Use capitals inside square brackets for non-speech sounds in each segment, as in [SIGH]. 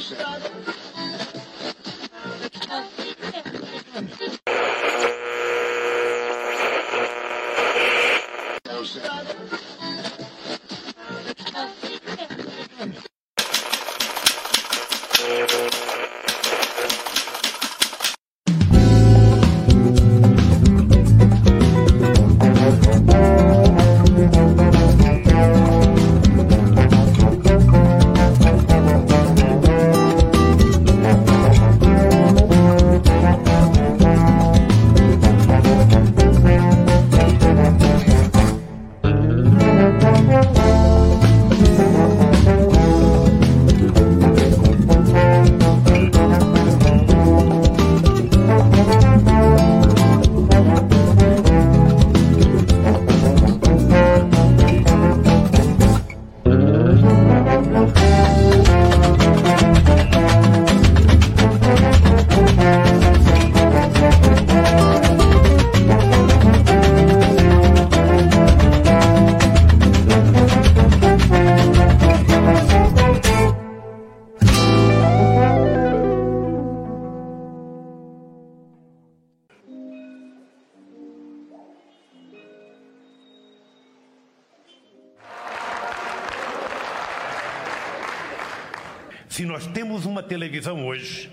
Se uma televisão hoje,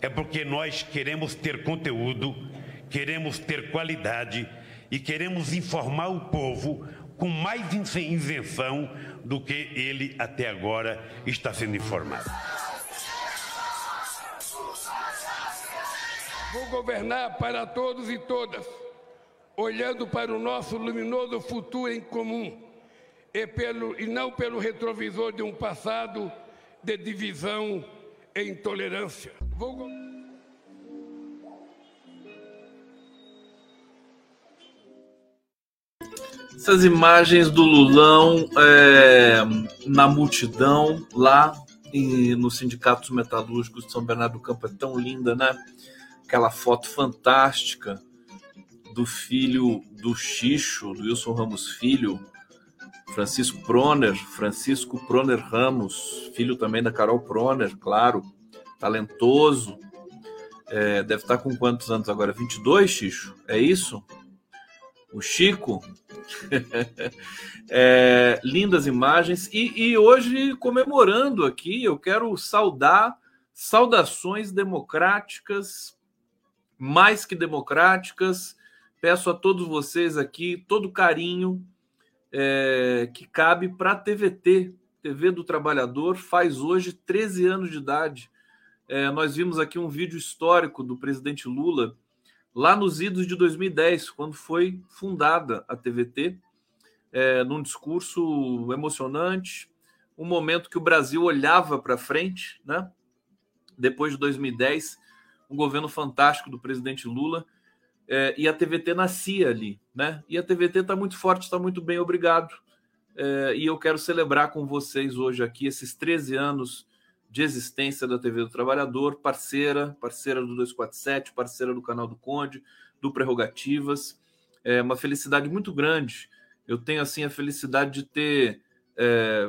é porque nós queremos ter conteúdo, queremos ter qualidade e queremos informar o povo com mais isenção do que ele até agora está sendo informado. Vou governar para todos e todas, olhando para o nosso luminoso futuro em comum e, pelo, e não pelo retrovisor de um passado de divisão intolerância. Vou... Essas imagens do Lulão é, na multidão lá e nos sindicatos metalúrgicos de São Bernardo do Campo é tão linda, né? Aquela foto fantástica do filho do Xixo, do Wilson Ramos Filho, Francisco Proner, Francisco Proner Ramos, filho também da Carol Proner, claro, talentoso. É, deve estar com quantos anos agora? 22, Xixo? É isso? O Chico? [LAUGHS] é, lindas imagens. E, e hoje, comemorando aqui, eu quero saudar saudações democráticas, mais que democráticas. Peço a todos vocês aqui todo carinho é, que cabe para a TVT, TV do Trabalhador, faz hoje 13 anos de idade. É, nós vimos aqui um vídeo histórico do presidente Lula, lá nos idos de 2010, quando foi fundada a TVT, é, num discurso emocionante, um momento que o Brasil olhava para frente, né? depois de 2010, um governo fantástico do presidente Lula é, e a TVT nascia ali, né? E a TVT está muito forte, está muito bem, obrigado. É, e eu quero celebrar com vocês hoje aqui esses 13 anos de existência da TV do Trabalhador, parceira, parceira do 247, parceira do canal do Conde, do Prerrogativas. É uma felicidade muito grande. Eu tenho assim a felicidade de ter é,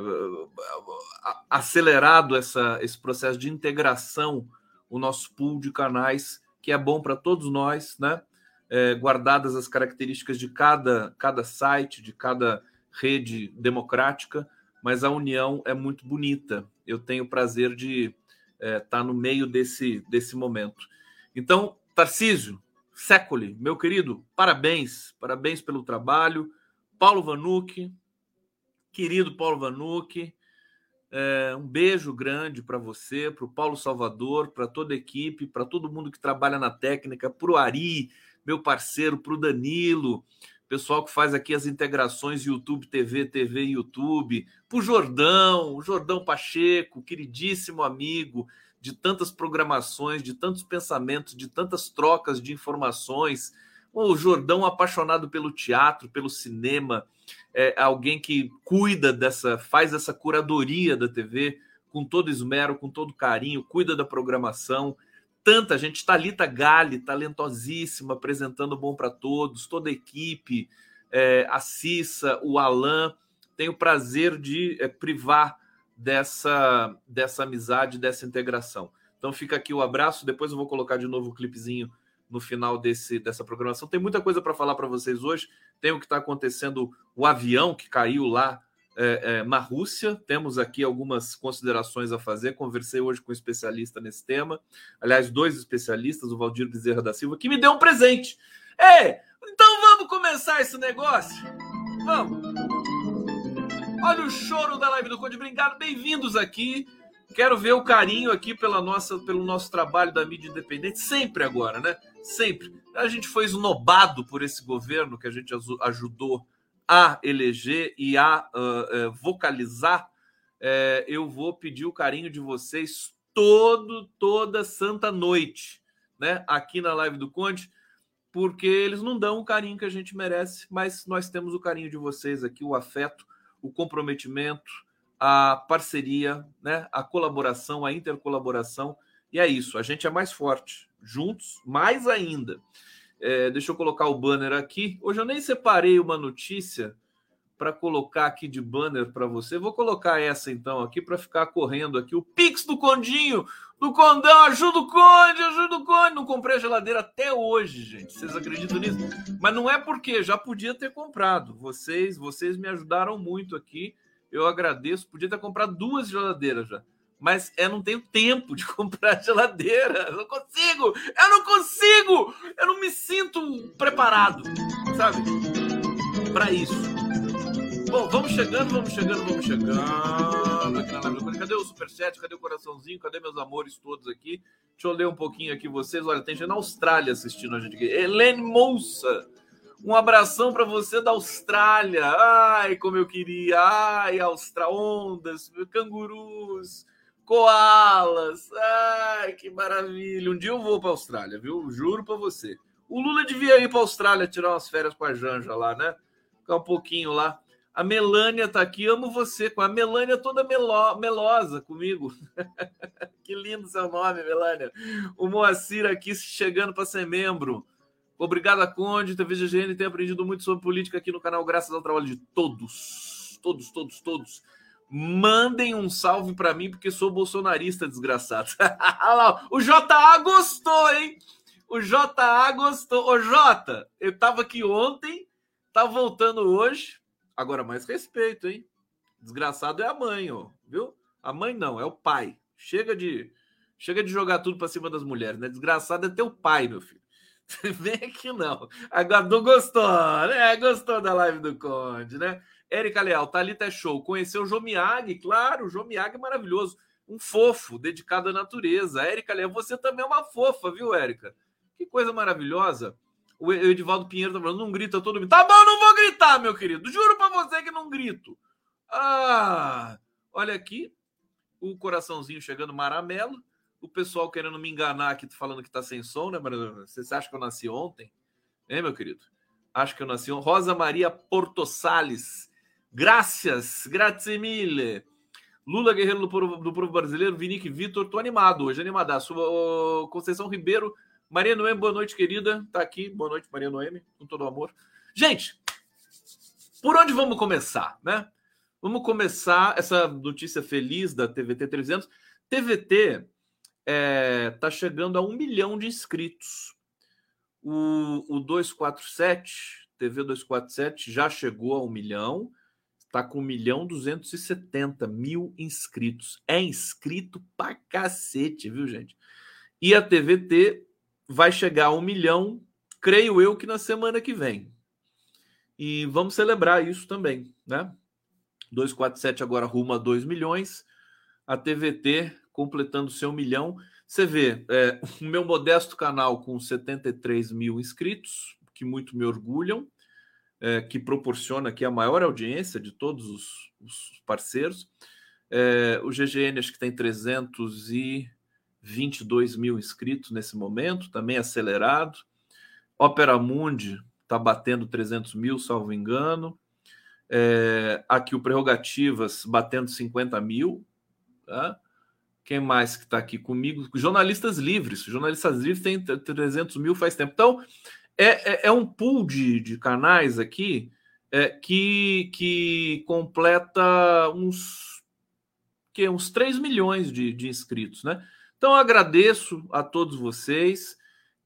acelerado essa, esse processo de integração, o nosso pool de canais, que é bom para todos nós, né? É, guardadas as características de cada, cada site, de cada rede democrática, mas a união é muito bonita. Eu tenho o prazer de estar é, tá no meio desse, desse momento. Então, Tarcísio, Sécoli, meu querido, parabéns, parabéns pelo trabalho. Paulo Vanucci, querido Paulo Vanucci, é, um beijo grande para você, para o Paulo Salvador, para toda a equipe, para todo mundo que trabalha na técnica, para o Ari, meu parceiro, para o Danilo, pessoal que faz aqui as integrações YouTube, TV, TV, YouTube, para o Jordão, o Jordão Pacheco, queridíssimo amigo de tantas programações, de tantos pensamentos, de tantas trocas de informações. O Jordão apaixonado pelo teatro, pelo cinema, é alguém que cuida dessa, faz essa curadoria da TV com todo esmero, com todo carinho, cuida da programação tanta gente. Talita Gale, talentosíssima, apresentando Bom para Todos, toda a equipe, é, a Cissa, o Alan. Tenho o prazer de é, privar dessa, dessa amizade, dessa integração. Então fica aqui o abraço. Depois eu vou colocar de novo o clipezinho no final desse, dessa programação. Tem muita coisa para falar para vocês hoje. Tem o que está acontecendo, o avião que caiu lá é, é. Temos aqui algumas considerações a fazer. Conversei hoje com um especialista nesse tema. Aliás, dois especialistas, o Valdir Bezerra da Silva, que me deu um presente. Ei, então vamos começar esse negócio? Vamos! Olha o choro da live do Conde Obrigado, bem-vindos aqui. Quero ver o carinho aqui pela nossa, pelo nosso trabalho da mídia independente, sempre agora, né? Sempre. A gente foi esnobado por esse governo que a gente ajudou a eleger e a uh, vocalizar. Uh, eu vou pedir o carinho de vocês todo, toda santa noite, né? Aqui na live do Conde, porque eles não dão o carinho que a gente merece, mas nós temos o carinho de vocês aqui, o afeto, o comprometimento a parceria, né, a colaboração, a intercolaboração. E é isso, a gente é mais forte, juntos, mais ainda. É, deixa eu colocar o banner aqui. Hoje eu nem separei uma notícia para colocar aqui de banner para você. Vou colocar essa então aqui para ficar correndo aqui. O Pix do Condinho, do Condão, ajuda o Conde, ajuda o Conde. Não comprei a geladeira até hoje, gente. Vocês acreditam nisso? Mas não é porque já podia ter comprado. Vocês, vocês me ajudaram muito aqui eu agradeço. Podia ter comprado duas geladeiras já. Mas eu não tenho tempo de [LAUGHS] comprar geladeira. Eu não consigo! Eu não consigo! Eu não me sinto preparado, sabe? Para isso. Bom, vamos chegando, vamos chegando, vamos chegando. Cadê o superchat? Cadê o coraçãozinho? Cadê meus amores todos aqui? Deixa eu ler um pouquinho aqui vocês. Olha, tem gente na Austrália assistindo a gente aqui. Helene Moussa. Um abração para você da Austrália. Ai, como eu queria. Ai, Austra ondas, cangurus, koalas. Ai, que maravilha. Um dia eu vou para a Austrália, viu? Juro para você. O Lula devia ir para a Austrália tirar umas férias com a Janja lá, né? Ficar um pouquinho lá. A Melânia tá aqui, amo você. Com a Melânia toda melo, melosa comigo. [LAUGHS] que lindo seu nome, Melânia. O Moacir aqui chegando para ser membro. Obrigado Conde, TV GGN tem aprendido muito sobre política aqui no canal, graças ao trabalho de todos. Todos, todos, todos. Mandem um salve para mim, porque sou bolsonarista, desgraçado. [LAUGHS] Olha lá, o JA gostou, hein? O JA gostou. Ô, Jota, eu tava aqui ontem, tá voltando hoje. Agora, mais respeito, hein? Desgraçado é a mãe, ó, viu? A mãe não, é o pai. Chega de chega de jogar tudo para cima das mulheres, né? Desgraçado é teu pai, meu filho. [LAUGHS] Vem aqui não. Agora não gostou, né? Gostou da live do Conde, né? Érica Leal, Thalita é show. Conheceu o Jomiag, claro, o Jomiag é maravilhoso. Um fofo, dedicado à natureza. Érica Leal, você também é uma fofa, viu, Érica? Que coisa maravilhosa. O Edivaldo Pinheiro tá falando, não grita todo mundo. Tá bom, não vou gritar, meu querido. Juro para você que não grito. Ah, olha aqui, o coraçãozinho chegando maramelo o pessoal querendo me enganar aqui, falando que tá sem som, né, Maria? Você acha que eu nasci ontem? É, meu querido? Acho que eu nasci ontem. Rosa Maria Porto Salles. Graças, grazie mille. Lula Guerreiro do Povo, do povo Brasileiro, Vinique Vitor, tô animado hoje, animadaço. Conceição Ribeiro, Maria Noemi, boa noite, querida. Tá aqui, boa noite, Maria Noemi, com todo o amor. Gente, por onde vamos começar, né? Vamos começar essa notícia feliz da TVT 300. TVT é, tá chegando a um milhão de inscritos. O, o 247, TV 247, já chegou a um milhão, está com 1 milhão 270 mil inscritos. É inscrito pra cacete, viu, gente? E a TVT vai chegar a um milhão, creio eu que na semana que vem. E vamos celebrar isso também, né? 247 agora rumo a 2 milhões. A TVT completando seu milhão. Você vê, é, [LAUGHS] o meu modesto canal com 73 mil inscritos, que muito me orgulham, é, que proporciona aqui a maior audiência de todos os, os parceiros. É, o GGN acho que tem 322 mil inscritos nesse momento, também acelerado. Opera Mundi está batendo 300 mil, salvo engano. É, aqui o Prerrogativas batendo 50 mil. Tá? Quem mais que está aqui comigo? Jornalistas livres. Jornalistas livres tem 300 mil faz tempo. Então, é, é, é um pool de, de canais aqui é, que, que completa uns que uns 3 milhões de, de inscritos, né? Então agradeço a todos vocês.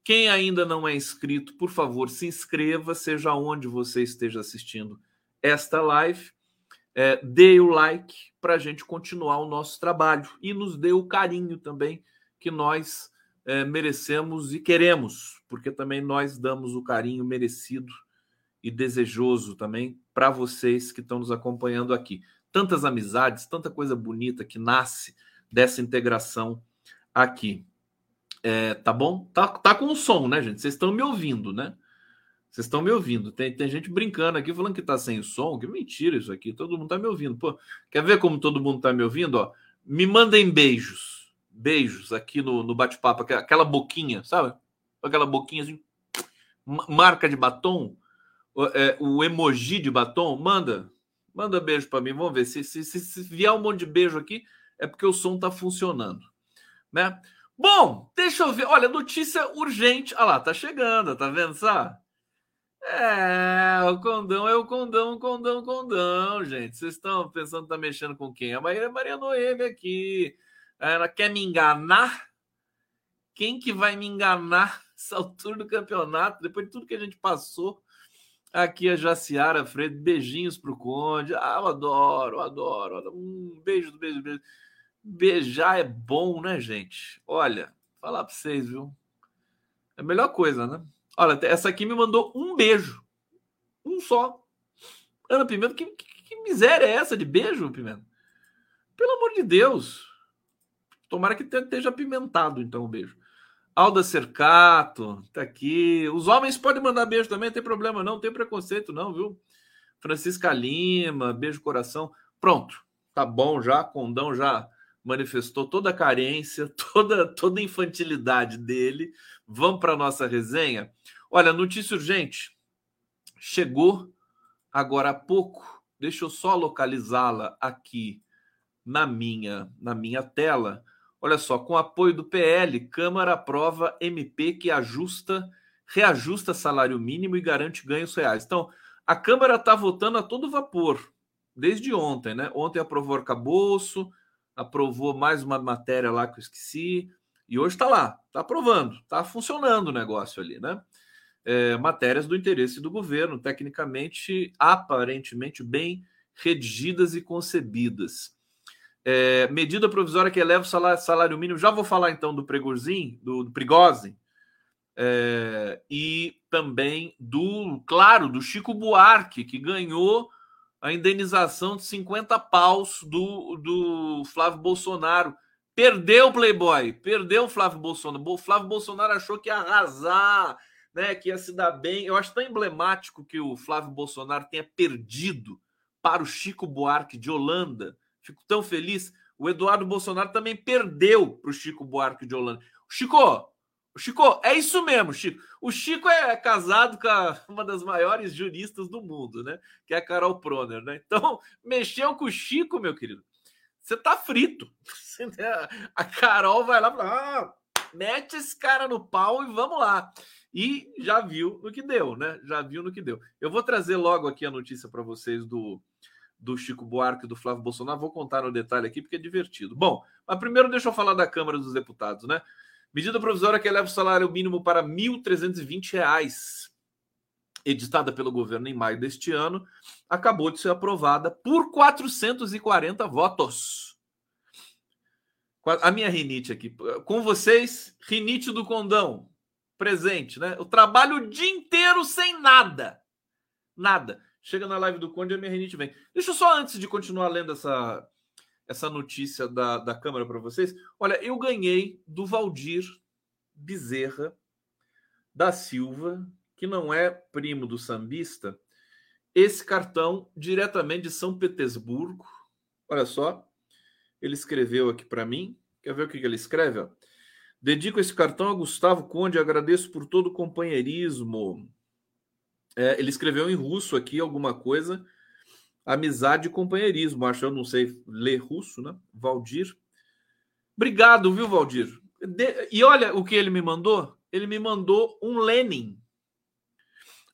Quem ainda não é inscrito, por favor, se inscreva, seja onde você esteja assistindo esta live. É, dê o like para a gente continuar o nosso trabalho e nos dê o carinho também que nós é, merecemos e queremos, porque também nós damos o carinho merecido e desejoso também para vocês que estão nos acompanhando aqui. Tantas amizades, tanta coisa bonita que nasce dessa integração aqui. É, tá bom? Tá, tá com o som, né, gente? Vocês estão me ouvindo, né? Vocês estão me ouvindo. Tem, tem gente brincando aqui, falando que tá sem som. Que mentira isso aqui. Todo mundo tá me ouvindo. Pô, quer ver como todo mundo tá me ouvindo? Ó, me mandem beijos. Beijos aqui no, no bate-papo. Aquela boquinha, sabe? Aquela boquinha assim. Marca de batom. O, é, o emoji de batom. Manda. Manda beijo para mim. Vamos ver. Se, se, se, se vier um monte de beijo aqui, é porque o som tá funcionando. Né? Bom, deixa eu ver. Olha, notícia urgente. Olha lá, tá chegando, tá vendo só? É, o condão é o condão, condão, condão, gente. Vocês estão pensando que tá mexendo com quem? A Maria, Maria Noemi aqui. Ela quer me enganar? Quem que vai me enganar [LAUGHS] nessa altura do campeonato? Depois de tudo que a gente passou aqui, a Jaciara Freire. Beijinhos pro Conde. Ah, eu adoro, eu adoro. Um beijo, beijo, beijo. Beijar é bom, né, gente? Olha, falar para vocês, viu? É a melhor coisa, né? Olha, essa aqui me mandou um beijo. Um só. Ana Pimenta, que, que, que miséria é essa de beijo, Pimenta? Pelo amor de Deus. Tomara que esteja apimentado, então, o um beijo. Alda Cercato, tá aqui. Os homens podem mandar beijo também, não tem problema, não, não tem preconceito, não, viu? Francisca Lima, beijo coração. Pronto, tá bom já, condão já manifestou toda a carência, [LAUGHS] toda, toda a infantilidade dele. Vamos para nossa resenha. Olha, notícia urgente. Chegou agora há pouco. Deixa eu só localizá-la aqui na minha, na minha tela. Olha só, com apoio do PL, Câmara aprova MP que ajusta, reajusta salário mínimo e garante ganhos reais. Então, a Câmara está votando a todo vapor desde ontem, né? Ontem aprovou o arcabouço, aprovou mais uma matéria lá que eu esqueci, e hoje está lá, está aprovando, está funcionando o negócio ali, né? É, matérias do interesse do governo, tecnicamente, aparentemente bem redigidas e concebidas. É, medida provisória que eleva o salário, salário, mínimo. Já vou falar então do Pregozin, do, do é, e também do, claro, do Chico Buarque, que ganhou a indenização de 50 paus do, do Flávio Bolsonaro. Perdeu o Playboy, perdeu o Flávio Bolsonaro. O Flávio Bolsonaro achou que ia arrasar, né, que ia se dar bem. Eu acho tão emblemático que o Flávio Bolsonaro tenha perdido para o Chico Buarque de Holanda. Fico tão feliz. O Eduardo Bolsonaro também perdeu para o Chico Buarque de Holanda. Chico, Chico, é isso mesmo, Chico. O Chico é casado com a, [LAUGHS] uma das maiores juristas do mundo, né? Que é a Carol Proner, né? Então, [LAUGHS] mexeu com o Chico, meu querido. Você tá frito. [LAUGHS] A Carol vai lá e fala: ah, mete esse cara no pau e vamos lá. E já viu no que deu, né? Já viu no que deu. Eu vou trazer logo aqui a notícia para vocês do, do Chico Buarque e do Flávio Bolsonaro. Vou contar no detalhe aqui porque é divertido. Bom, mas primeiro deixa eu falar da Câmara dos Deputados, né? Medida provisória que eleva o salário mínimo para R$ 1.320, editada pelo governo em maio deste ano, acabou de ser aprovada por 440 votos. A minha rinite aqui. Com vocês, rinite do condão, presente, né? Eu trabalho o dia inteiro sem nada. Nada. Chega na live do Conde e a minha rinite vem. Deixa eu só, antes de continuar lendo essa, essa notícia da, da Câmara para vocês. Olha, eu ganhei do Valdir Bezerra da Silva, que não é primo do sambista, esse cartão diretamente de São Petersburgo. Olha só, ele escreveu aqui para mim. Quer ver o que ele escreve? Dedico esse cartão a Gustavo Conde, agradeço por todo o companheirismo. É, ele escreveu em russo aqui alguma coisa amizade e companheirismo. Acho eu não sei ler russo, né? Valdir. Obrigado, viu, Valdir? De... E olha o que ele me mandou. Ele me mandou um Lenin.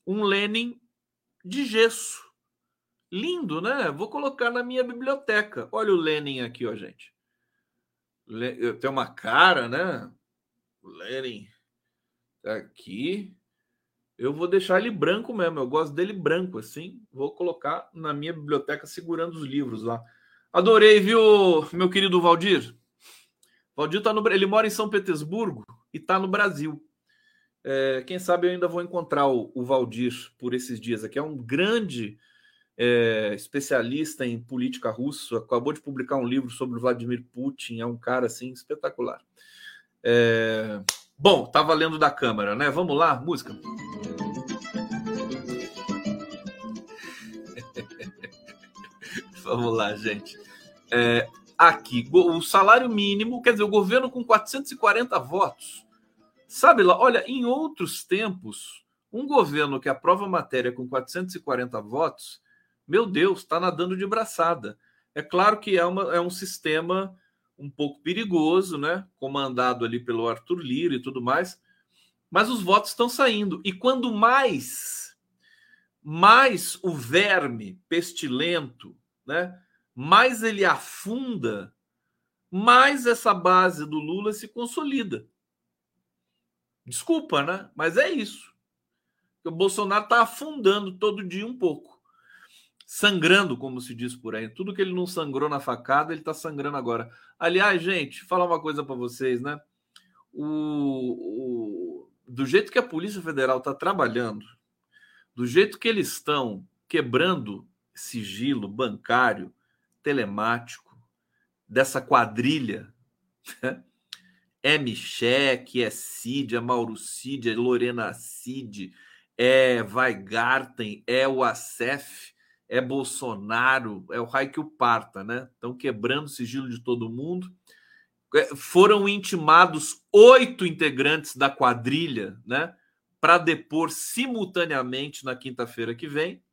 Um Lenin de gesso. Lindo, né? Vou colocar na minha biblioteca. Olha o Lenin aqui, ó, gente. Tem uma cara, né? Lenin tá aqui. Eu vou deixar ele branco mesmo. Eu gosto dele branco assim. Vou colocar na minha biblioteca segurando os livros lá. Adorei, viu, meu querido Valdir? Valdir tá no ele mora em São Petersburgo e tá no Brasil. É, quem sabe eu ainda vou encontrar o, o Valdir por esses dias aqui. É um grande é, especialista em política russa. Acabou de publicar um livro sobre Vladimir Putin. É um cara assim espetacular. É... Bom, tá valendo da câmera, né? Vamos lá, música. Vamos lá, gente. É, aqui, o salário mínimo, quer dizer, o governo com 440 votos. Sabe lá, olha, em outros tempos, um governo que aprova matéria com 440 votos, meu Deus, está nadando de braçada. É claro que é, uma, é um sistema um pouco perigoso, né? Comandado ali pelo Arthur Lira e tudo mais, mas os votos estão saindo. E quando mais, mais o verme pestilento né? mais ele afunda, mais essa base do Lula se consolida. Desculpa, né? Mas é isso. O Bolsonaro está afundando todo dia um pouco. Sangrando, como se diz por aí. Tudo que ele não sangrou na facada, ele está sangrando agora. Aliás, gente, falar uma coisa para vocês, né? O, o, do jeito que a Polícia Federal está trabalhando, do jeito que eles estão quebrando sigilo bancário, telemático, dessa quadrilha. Né? É Michek, é Cid, é Mauro Cid, é Lorena Cid, é Weigarten, é o Acef, é Bolsonaro, é o Raik Parta, né? Estão quebrando o sigilo de todo mundo. É, foram intimados oito integrantes da quadrilha, né? Para depor simultaneamente na quinta-feira que vem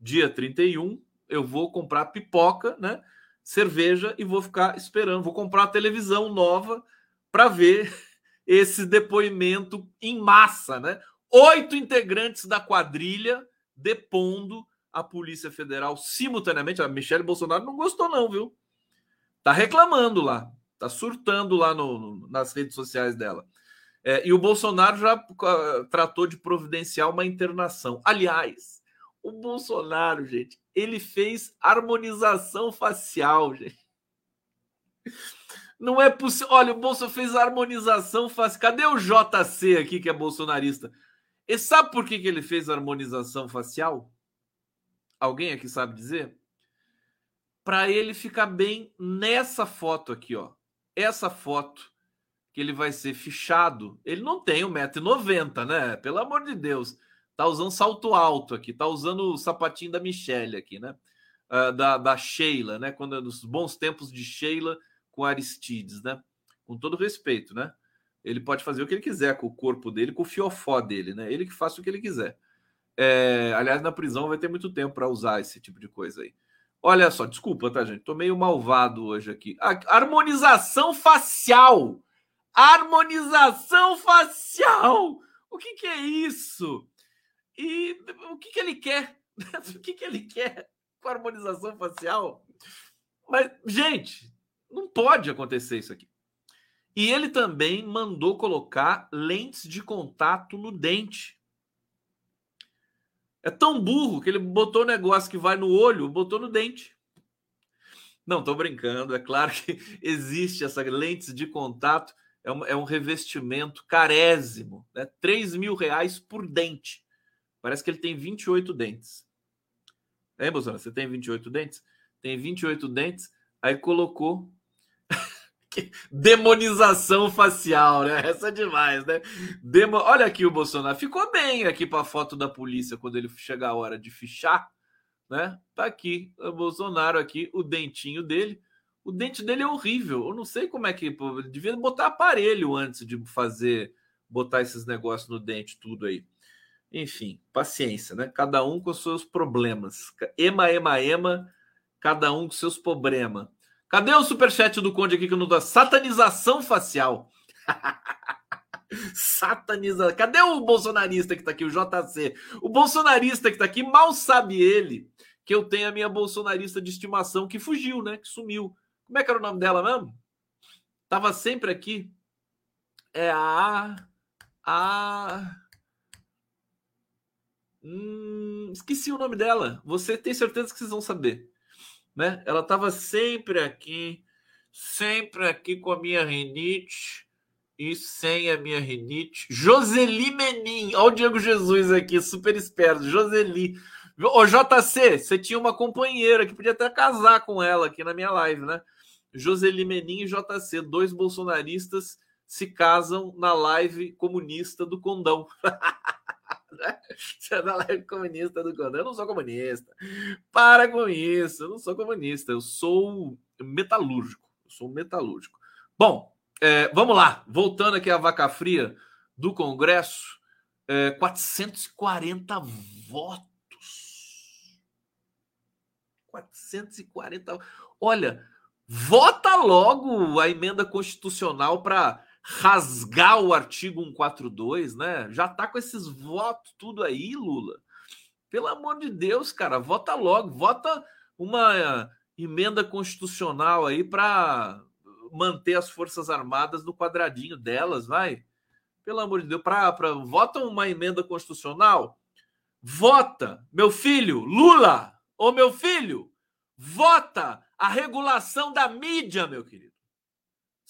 dia 31, eu vou comprar pipoca, né? Cerveja e vou ficar esperando. Vou comprar uma televisão nova para ver [LAUGHS] esse depoimento em massa, né? Oito integrantes da quadrilha depondo a Polícia Federal simultaneamente. A Michelle Bolsonaro não gostou, não, viu? Tá reclamando lá, tá surtando lá no, no nas redes sociais dela. É, e o Bolsonaro já uh, tratou de providenciar uma internação. Aliás, o Bolsonaro, gente, ele fez harmonização facial, gente. Não é possível. Olha, o Bolsonaro fez harmonização facial. Cadê o JC aqui, que é bolsonarista? E sabe por que, que ele fez harmonização facial? Alguém aqui sabe dizer? Para ele ficar bem nessa foto aqui, ó. Essa foto que ele vai ser fichado. Ele não tem 1,90m, né? Pelo amor de Deus. Tá usando salto alto aqui, tá usando o sapatinho da Michelle aqui, né? Uh, da, da Sheila, né? Quando nos bons tempos de Sheila com Aristides, né? Com todo respeito, né? Ele pode fazer o que ele quiser com o corpo dele, com o fiofó dele, né? Ele que faça o que ele quiser. É, aliás, na prisão vai ter muito tempo para usar esse tipo de coisa aí. Olha só, desculpa, tá, gente? Tô meio malvado hoje aqui. Harmonização facial! Harmonização facial! O que, que é isso? E o que, que ele quer? [LAUGHS] o que, que ele quer com a harmonização facial? Mas, gente, não pode acontecer isso aqui. E ele também mandou colocar lentes de contato no dente. É tão burro que ele botou o negócio que vai no olho, botou no dente. Não, estou brincando. É claro que [LAUGHS] existe essa lentes de contato. É um, é um revestimento carésimo, né? 3 mil reais por dente. Parece que ele tem 28 dentes. É, Bolsonaro? Você tem 28 dentes? Tem 28 dentes, aí colocou [LAUGHS] demonização facial, né? [LAUGHS] Essa é demais, né? Demo... Olha aqui o Bolsonaro. Ficou bem aqui para a foto da polícia quando ele chegar a hora de fichar, né? Tá aqui o Bolsonaro aqui, o dentinho dele. O dente dele é horrível. Eu não sei como é que devia botar aparelho antes de fazer botar esses negócios no dente tudo aí. Enfim, paciência, né? Cada um com seus problemas. Ema, ema, ema, cada um com seus problemas. Cadê o superchat do Conde aqui que não dá? Satanização facial. [LAUGHS] Satanização. Cadê o bolsonarista que tá aqui, o JC? O bolsonarista que tá aqui, mal sabe ele que eu tenho a minha bolsonarista de estimação que fugiu, né? Que sumiu. Como é que era o nome dela mesmo? Tava sempre aqui. É a. A. Hum, esqueci o nome dela. Você tem certeza que vocês vão saber, né? Ela estava sempre aqui, sempre aqui com a minha rinite e sem a minha rinite. Joseli Menin, olha o Diego Jesus aqui, super esperto. Joseli. Ô, JC, você tinha uma companheira que podia até casar com ela aqui na minha live, né? Joseli Menin e JC, dois bolsonaristas se casam na live comunista do Condão. [LAUGHS] [LAUGHS] Você é da live comunista do Condão. Eu não sou comunista. Para com isso. Eu não sou comunista. Eu sou metalúrgico. Eu sou metalúrgico. Bom, é, vamos lá. Voltando aqui à vaca fria do Congresso. É, 440 votos. 440. Olha, vota logo a emenda constitucional para rasgar o artigo 142, né? Já tá com esses votos tudo aí, Lula. Pelo amor de Deus, cara, vota logo, vota uma emenda constitucional aí para manter as Forças Armadas no quadradinho delas, vai. Pelo amor de Deus, para vota uma emenda constitucional. Vota, meu filho, Lula, ô meu filho, vota a regulação da mídia, meu querido.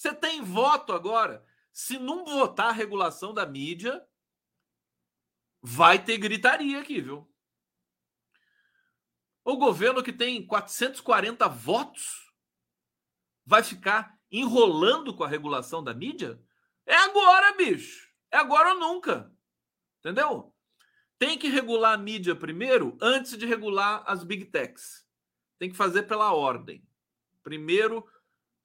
Você tem voto agora. Se não votar a regulação da mídia, vai ter gritaria aqui, viu? O governo que tem 440 votos vai ficar enrolando com a regulação da mídia? É agora, bicho. É agora ou nunca. Entendeu? Tem que regular a mídia primeiro antes de regular as big techs. Tem que fazer pela ordem. Primeiro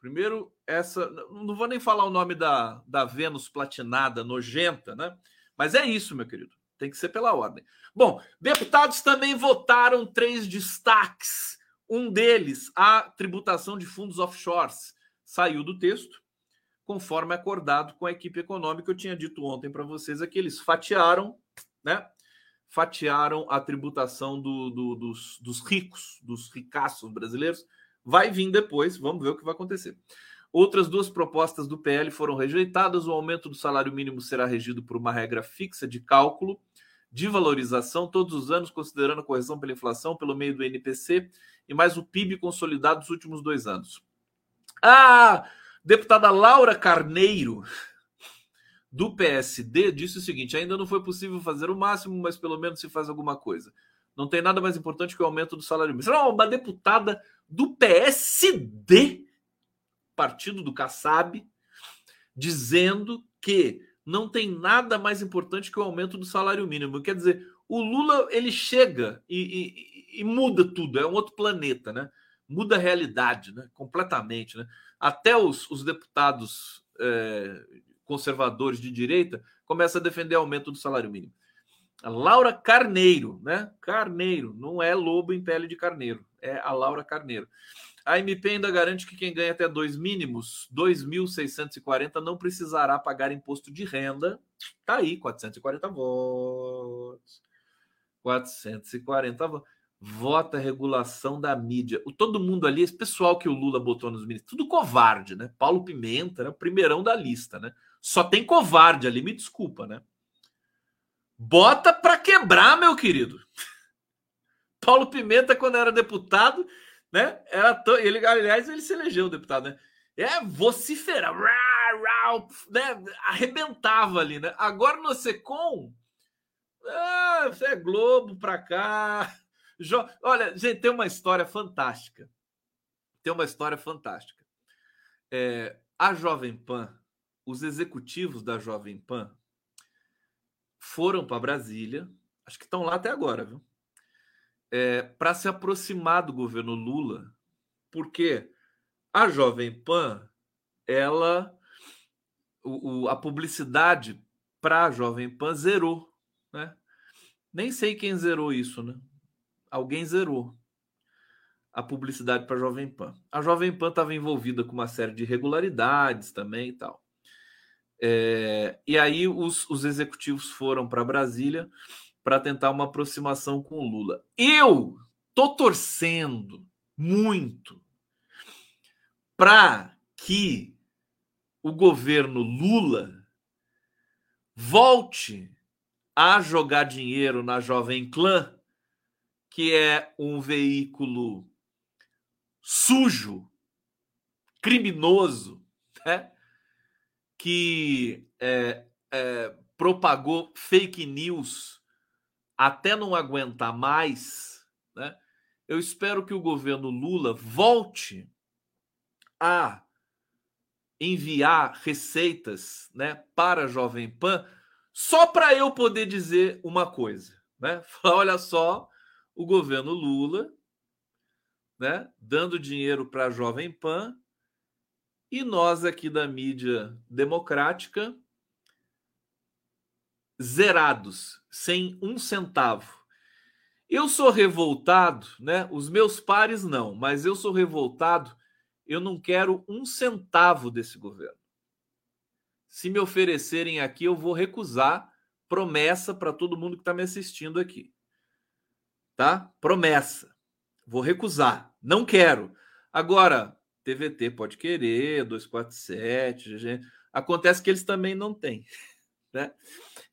Primeiro, essa. Não vou nem falar o nome da, da Vênus platinada, nojenta, né? Mas é isso, meu querido. Tem que ser pela ordem. Bom, deputados também votaram três destaques. Um deles, a tributação de fundos offshores. Saiu do texto, conforme acordado com a equipe econômica. Eu tinha dito ontem para vocês aqui, eles fatiaram, né? Fatiaram a tributação do, do, dos, dos ricos, dos ricaços brasileiros Vai vir depois, vamos ver o que vai acontecer. Outras duas propostas do PL foram rejeitadas. O aumento do salário mínimo será regido por uma regra fixa de cálculo de valorização todos os anos, considerando a correção pela inflação pelo meio do NPC e mais o PIB consolidado dos últimos dois anos. A deputada Laura Carneiro, do PSD, disse o seguinte: ainda não foi possível fazer o máximo, mas pelo menos se faz alguma coisa. Não tem nada mais importante que o aumento do salário mínimo. Será uma deputada do PSD, partido do Kassab, dizendo que não tem nada mais importante que o aumento do salário mínimo. Quer dizer, o Lula ele chega e, e, e muda tudo, é um outro planeta, né? Muda a realidade, né? Completamente, né? Até os, os deputados é, conservadores de direita começam a defender aumento do salário mínimo. A Laura Carneiro, né? Carneiro, não é lobo em pele de carneiro, é a Laura Carneiro. A MP ainda garante que quem ganha até dois mínimos, 2.640, não precisará pagar imposto de renda. Tá aí, 440 votos. 440 votos. Vota regulação da mídia. O, todo mundo ali, esse pessoal que o Lula botou nos ministros, tudo covarde, né? Paulo Pimenta era o primeirão da lista, né? Só tem covarde ali, me desculpa, né? Bota para quebrar, meu querido. [LAUGHS] Paulo Pimenta, quando era deputado, né? Era ele, aliás, ele se elegeu deputado, né? É vociferar, né? Arrebentava ali, né? Agora no Secom, ah, é Globo pra cá. Jo... Olha, gente, tem uma história fantástica. Tem uma história fantástica. É, a Jovem Pan, os executivos da Jovem Pan, foram para Brasília, acho que estão lá até agora, viu? É, para se aproximar do governo Lula, porque a Jovem Pan, ela, o, o, a publicidade para a Jovem Pan zerou, né? Nem sei quem zerou isso, né? Alguém zerou a publicidade para a Jovem Pan. A Jovem Pan estava envolvida com uma série de irregularidades também e tal. É, e aí os, os executivos foram para Brasília para tentar uma aproximação com o Lula. Eu tô torcendo muito para que o governo Lula volte a jogar dinheiro na Jovem Clã, que é um veículo sujo, criminoso, né? Que é, é, propagou fake news até não aguentar mais, né? Eu espero que o governo Lula volte a enviar receitas, né, para a Jovem Pan, só para eu poder dizer uma coisa, né? [LAUGHS] olha só, o governo Lula, né, dando dinheiro para a Jovem Pan e nós aqui da mídia democrática zerados, sem um centavo. Eu sou revoltado, né? Os meus pares não, mas eu sou revoltado. Eu não quero um centavo desse governo. Se me oferecerem aqui, eu vou recusar. Promessa para todo mundo que está me assistindo aqui. Tá? Promessa. Vou recusar. Não quero. Agora, TVT pode querer, 247, GG. Acontece que eles também não têm. [LAUGHS] Né?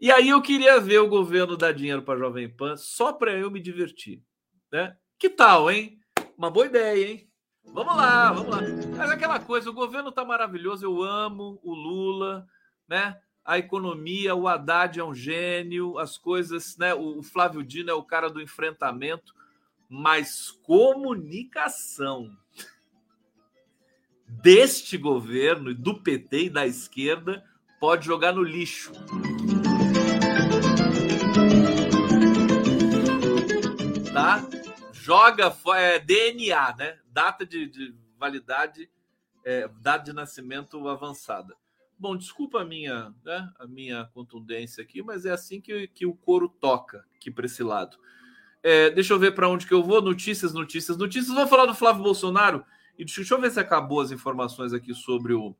E aí eu queria ver o governo dar dinheiro para a Jovem Pan só para eu me divertir. Né? Que tal, hein? Uma boa ideia, hein? Vamos lá, vamos lá. Mas aquela coisa, o governo está maravilhoso, eu amo o Lula, né? A economia, o Haddad é um gênio, as coisas, né? O Flávio Dino é o cara do enfrentamento, mas comunicação deste governo do PT e da esquerda pode jogar no lixo. Tá? Joga é, DNA, né? Data de, de validade, é, data de nascimento avançada. Bom, desculpa a minha, né, a minha contundência aqui, mas é assim que, que o couro toca aqui para esse lado. É, deixa eu ver para onde que eu vou. Notícias, notícias, notícias. Vamos falar do Flávio Bolsonaro. E deixa eu ver se acabou as informações aqui sobre o,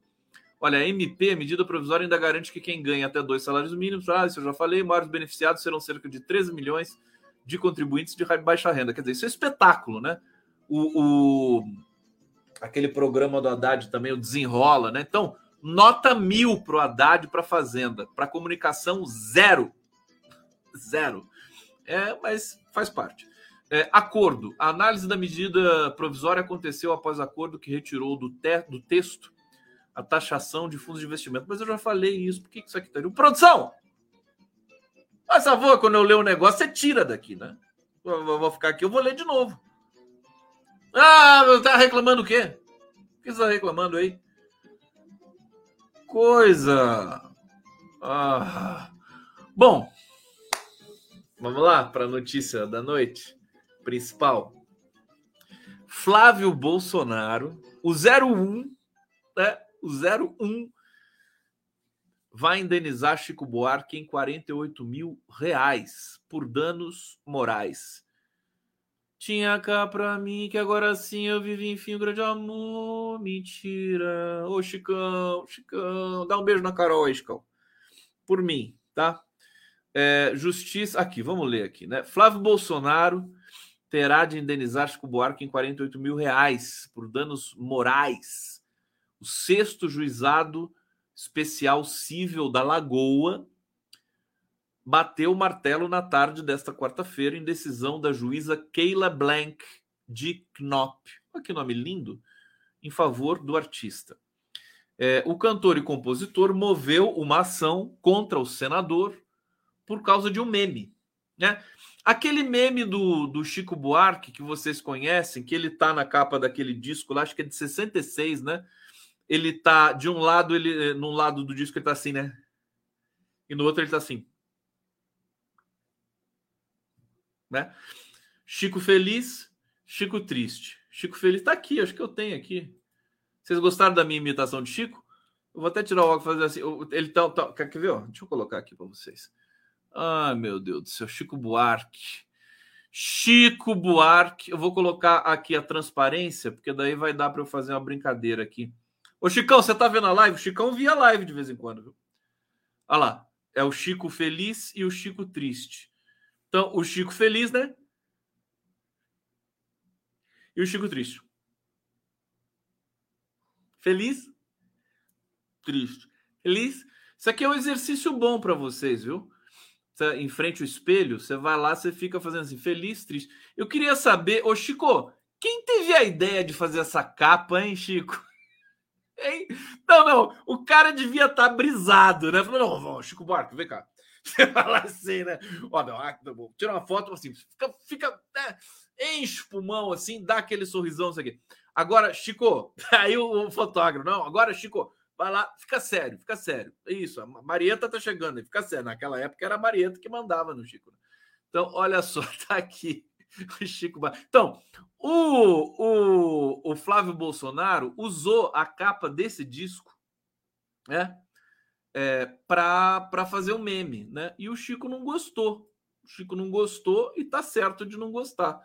Olha, a MP, medida provisória, ainda garante que quem ganha até dois salários mínimos, ah, isso eu já falei, maiores beneficiados serão cerca de 13 milhões de contribuintes de baixa renda. Quer dizer, isso é espetáculo, né? O, o aquele programa do Haddad também, o Desenrola, né? Então, nota mil para o Haddad para a Fazenda, para comunicação, zero. Zero. É, mas faz parte. É, acordo. A análise da medida provisória aconteceu após acordo que retirou do, te do texto a taxação de fundos de investimento. Mas eu já falei isso. Por que isso aqui tá ali? Produção! Faz favor, quando eu ler um negócio, você tira daqui, né? Eu vou ficar aqui, eu vou ler de novo. Ah, tá reclamando o quê? O que você tá reclamando aí? Coisa. Ah. Bom, vamos lá para a notícia da noite principal. Flávio Bolsonaro, o 01, né? o 01 vai indenizar Chico Buarque em 48 mil reais por danos morais. Tinha cá pra mim que agora sim eu vivi enfim um grande amor. Mentira. Ô, Chicão, Chicão. Dá um beijo na Carol Chicão. Por mim, tá? É, justiça. Aqui, vamos ler aqui, né? Flávio Bolsonaro terá de indenizar Chico Buarque em 48 mil reais por danos morais o sexto juizado especial civil da Lagoa bateu o martelo na tarde desta quarta-feira em decisão da juíza Keila Blank de Knop. Olha que nome lindo! Em favor do artista. É, o cantor e compositor moveu uma ação contra o senador por causa de um meme. Né? Aquele meme do, do Chico Buarque que vocês conhecem, que ele tá na capa daquele disco lá, acho que é de 66, né? ele tá de um lado, ele eh, num lado do disco ele tá assim, né? E no outro ele tá assim. Né? Chico feliz, Chico triste. Chico feliz tá aqui, acho que eu tenho aqui. Vocês gostaram da minha imitação de Chico? Eu vou até tirar o óculos fazer assim. Ele tá, tá quer ver? Ó? Deixa eu colocar aqui para vocês. Ai, meu Deus do céu, Chico Buarque. Chico Buarque. Eu vou colocar aqui a transparência, porque daí vai dar para eu fazer uma brincadeira aqui. Ô, Chicão, você tá vendo a live? O Chicão via live de vez em quando, viu? Olha lá. É o Chico feliz e o Chico triste. Então, o Chico feliz, né? E o Chico triste. Feliz? Triste. Feliz? Isso aqui é um exercício bom para vocês, viu? Você, em frente ao espelho, você vai lá, você fica fazendo assim, feliz, triste. Eu queria saber, ô Chico, quem teve a ideia de fazer essa capa, hein, Chico? [LAUGHS] Hein? Não, não, o cara devia estar tá brisado, né? Falou, não, Chico Buarque, vem cá. [LAUGHS] Você fala assim, né? Ó, não, ah, tira uma foto assim, fica, fica né? enche o pulmão assim, dá aquele sorrisão, isso aqui. Agora, Chico, [LAUGHS] aí o, o fotógrafo, não, agora, Chico, vai lá, fica sério, fica sério. Isso, a Marieta tá chegando fica sério. Naquela época era a Marieta que mandava no Chico. Né? Então, olha só, [LAUGHS] tá aqui o Chico. Então, o, o, o Flávio Bolsonaro usou a capa desse disco, né? É, para fazer um meme, né? E o Chico não gostou. O Chico não gostou e tá certo de não gostar.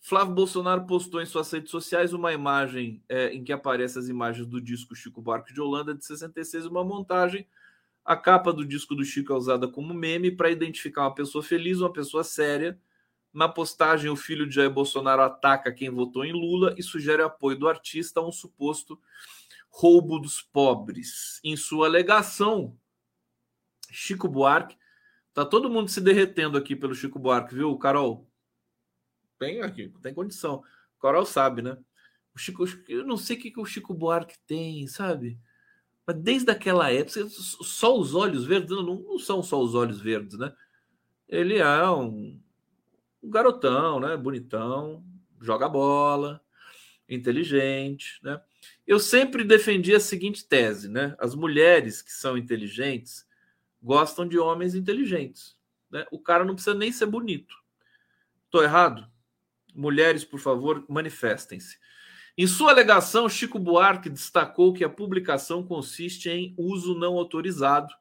Flávio Bolsonaro postou em suas redes sociais uma imagem é, em que aparecem as imagens do disco Chico Buarque de Holanda de 66, uma montagem. A capa do disco do Chico é usada como meme para identificar uma pessoa feliz, uma pessoa séria. Na postagem, o filho de Jair Bolsonaro ataca quem votou em Lula e sugere apoio do artista a um suposto roubo dos pobres. Em sua alegação, Chico Buarque. Tá todo mundo se derretendo aqui pelo Chico Buarque, viu, Carol? Tem aqui, tem condição. Coral sabe, né? O Chico, eu não sei o que, que o Chico Buarque tem, sabe? Mas desde aquela época, só os olhos verdes não, não são só os olhos verdes, né? Ele é um, um garotão, né? Bonitão, joga bola, inteligente, né? Eu sempre defendi a seguinte tese, né? As mulheres que são inteligentes gostam de homens inteligentes, né? O cara não precisa nem ser bonito. Tô errado? Mulheres, por favor, manifestem-se. Em sua alegação, Chico Buarque destacou que a publicação consiste em uso não autorizado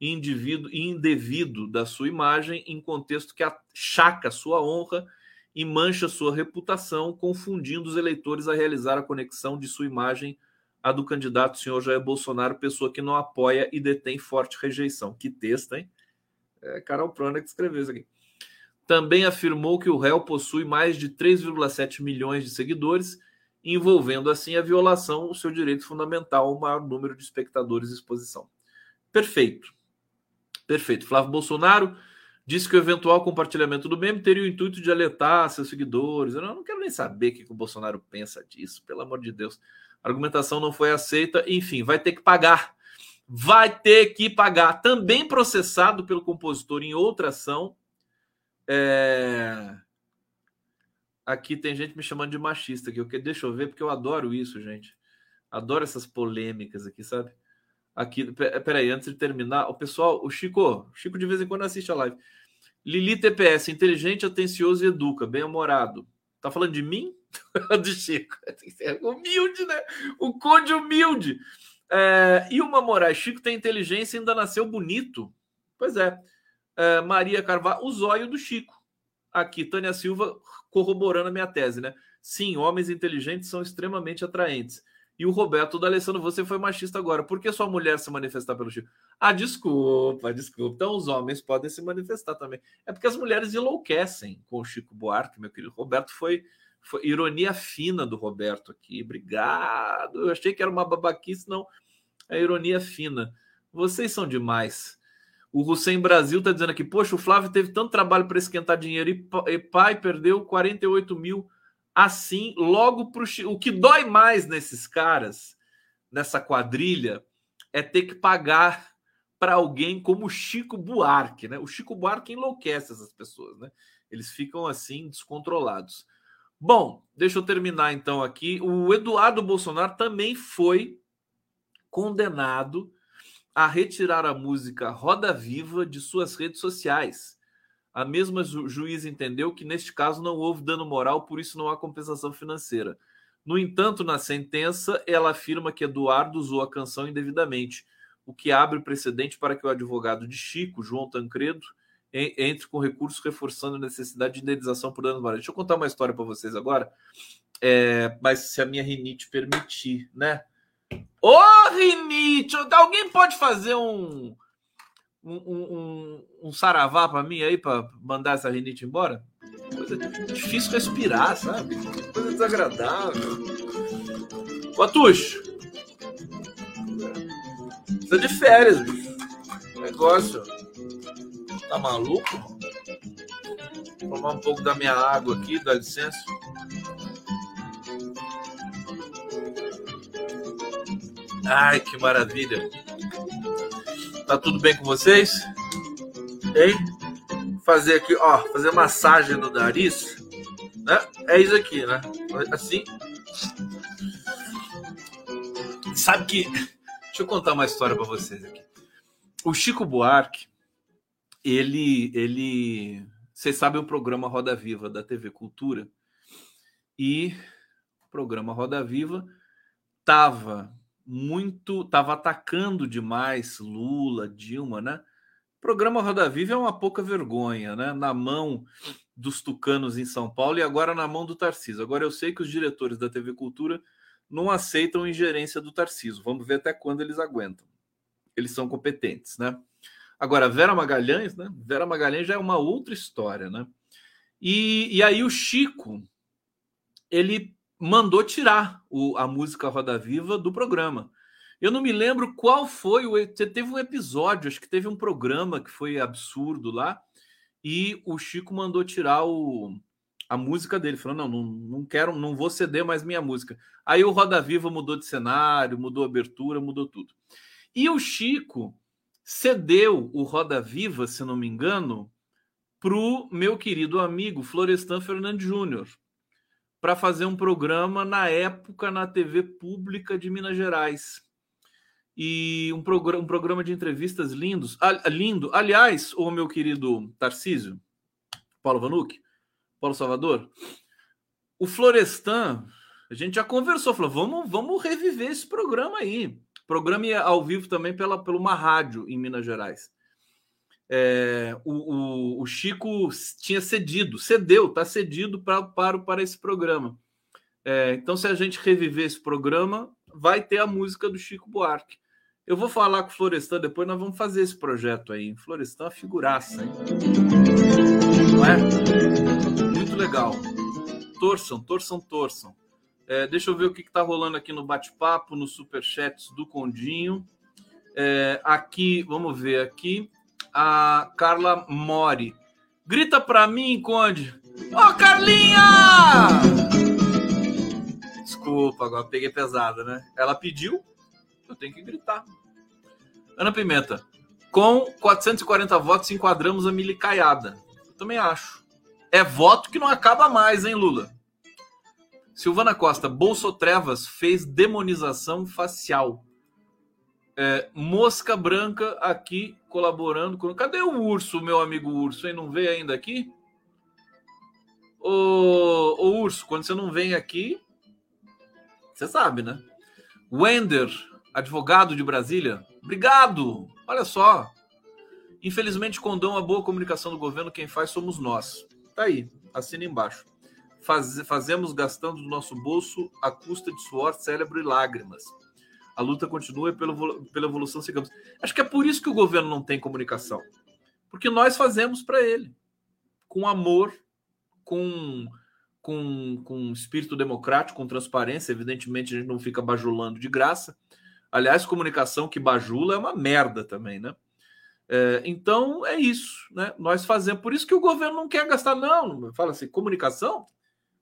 e indevido da sua imagem em contexto que achaca sua honra e mancha sua reputação, confundindo os eleitores a realizar a conexão de sua imagem à do candidato senhor Jair Bolsonaro, pessoa que não apoia e detém forte rejeição. Que texto, hein? É Carol Prona que escreveu isso aqui também afirmou que o réu possui mais de 3,7 milhões de seguidores, envolvendo assim a violação do seu direito fundamental ao maior número de espectadores e exposição. Perfeito. Perfeito. Flávio Bolsonaro disse que o eventual compartilhamento do meme teria o intuito de alertar seus seguidores. Eu não quero nem saber o que o Bolsonaro pensa disso, pelo amor de Deus. A argumentação não foi aceita, enfim, vai ter que pagar. Vai ter que pagar. Também processado pelo compositor em outra ação, é... Aqui tem gente me chamando de machista aqui. Eu. Deixa eu ver, porque eu adoro isso, gente. Adoro essas polêmicas aqui, sabe? Aqui, peraí, antes de terminar, o pessoal, o Chico, Chico de vez em quando assiste a live. Lili TPS, inteligente, atencioso e educa, bem-humorado. Tá falando de mim? [LAUGHS] do Chico. [LAUGHS] Humilde, né? O Conde humilde. É... e uma Moraes, Chico tem inteligência e ainda nasceu bonito. Pois é. É, Maria Carvalho, o zóio do Chico. Aqui, Tânia Silva corroborando a minha tese, né? Sim, homens inteligentes são extremamente atraentes. E o Roberto da Alessandro, você foi machista agora. Por que sua mulher se manifestar pelo Chico? Ah, desculpa, desculpa. Então os homens podem se manifestar também. É porque as mulheres enlouquecem com o Chico Buarque, meu querido. Roberto foi, foi ironia fina do Roberto aqui. Obrigado. Eu achei que era uma babaquice, não. É ironia fina. Vocês são demais. O Hussein Brasil está dizendo aqui: Poxa, o Flávio teve tanto trabalho para esquentar dinheiro e, pai perdeu 48 mil assim, logo para. O que dói mais nesses caras, nessa quadrilha, é ter que pagar para alguém como o Chico Buarque, né? O Chico Buarque enlouquece essas pessoas, né? Eles ficam assim descontrolados. Bom, deixa eu terminar então aqui. O Eduardo Bolsonaro também foi condenado a retirar a música Roda Viva de suas redes sociais. A mesma ju juiz entendeu que neste caso não houve dano moral, por isso não há compensação financeira. No entanto, na sentença, ela afirma que Eduardo usou a canção indevidamente, o que abre precedente para que o advogado de Chico, João Tancredo, entre com recurso reforçando a necessidade de indenização por danos morais. Deixa eu contar uma história para vocês agora, é, mas se a minha rinite permitir, né? Ô, Rinite! Alguém pode fazer um, um, um, um saravá para mim aí, para mandar essa rinite embora? Coisa difícil respirar, sabe? Coisa desagradável. Cotucho. Precisa de férias, bicho. Negócio. Tá maluco? Vou tomar um pouco da minha água aqui, dá licença. Ai, que maravilha. Tá tudo bem com vocês? Hein? Fazer aqui, ó, fazer massagem no nariz, né? É isso aqui, né? Assim. Sabe que Deixa eu contar uma história para vocês aqui. O Chico Buarque, ele ele, vocês sabem o programa Roda Viva da TV Cultura. E o programa Roda Viva tava muito, tava atacando demais Lula, Dilma, né? O programa Roda Viva é uma pouca vergonha, né? Na mão dos tucanos em São Paulo e agora na mão do Tarcísio. Agora eu sei que os diretores da TV Cultura não aceitam ingerência do Tarcísio. Vamos ver até quando eles aguentam. Eles são competentes, né? Agora, Vera Magalhães, né? Vera Magalhães já é uma outra história, né? E, e aí o Chico, ele mandou tirar o, a música Roda Viva do programa. Eu não me lembro qual foi o. Teve um episódio, acho que teve um programa que foi absurdo lá, e o Chico mandou tirar o, a música dele. Falou: não, não, não quero, não vou ceder mais minha música. Aí o Roda Viva mudou de cenário, mudou abertura, mudou tudo. E o Chico cedeu o Roda Viva, se não me engano, para o meu querido amigo Florestan Fernandes Júnior, para fazer um programa na época na TV pública de Minas Gerais. E um, progr um programa de entrevistas lindos, lindo. Aliás, o meu querido Tarcísio, Paulo Vanucci, Paulo Salvador, o Florestan, a gente já conversou, falou, vamos, vamos reviver esse programa aí. Programa ao vivo também pela, pela uma rádio em Minas Gerais. É, o, o, o, Chico tinha cedido, cedeu, está cedido pra, para, para esse programa. É, então, se a gente reviver esse programa, vai ter a música do Chico Buarque. Eu vou falar com o Florestan depois, nós vamos fazer esse projeto aí. Florestan é figuraça, hein? Não é? muito legal. Torçam, torçam, torçam. É, deixa eu ver o que está rolando aqui no bate-papo, nos superchats do Condinho. É, aqui, vamos ver aqui. A Carla Mori. Grita para mim, Conde. Ó, oh, Carlinha! Desculpa, agora peguei pesada, né? Ela pediu, eu tenho que gritar. Ana Pimenta. Com 440 votos, enquadramos a milicaiada. Eu também acho. É voto que não acaba mais, hein, Lula? Silvana Costa, Bolso Trevas fez demonização facial. É, mosca branca aqui colaborando com. Cadê o urso, meu amigo urso? Hein? Não veio ainda aqui? Ô, ô urso, quando você não vem aqui, você sabe, né? Wender, advogado de Brasília, obrigado. Olha só. Infelizmente, condão a boa comunicação do governo, quem faz somos nós. Tá aí, assina embaixo. Faz, fazemos gastando do nosso bolso a custa de suor, cérebro e lágrimas. A luta continua pelo, pela evolução sigamos. Acho que é por isso que o governo não tem comunicação. Porque nós fazemos para ele. Com amor, com, com, com espírito democrático, com transparência. Evidentemente, a gente não fica bajulando de graça. Aliás, comunicação que bajula é uma merda também, né? É, então é isso, né? Nós fazemos, por isso que o governo não quer gastar, não. Fala assim, comunicação,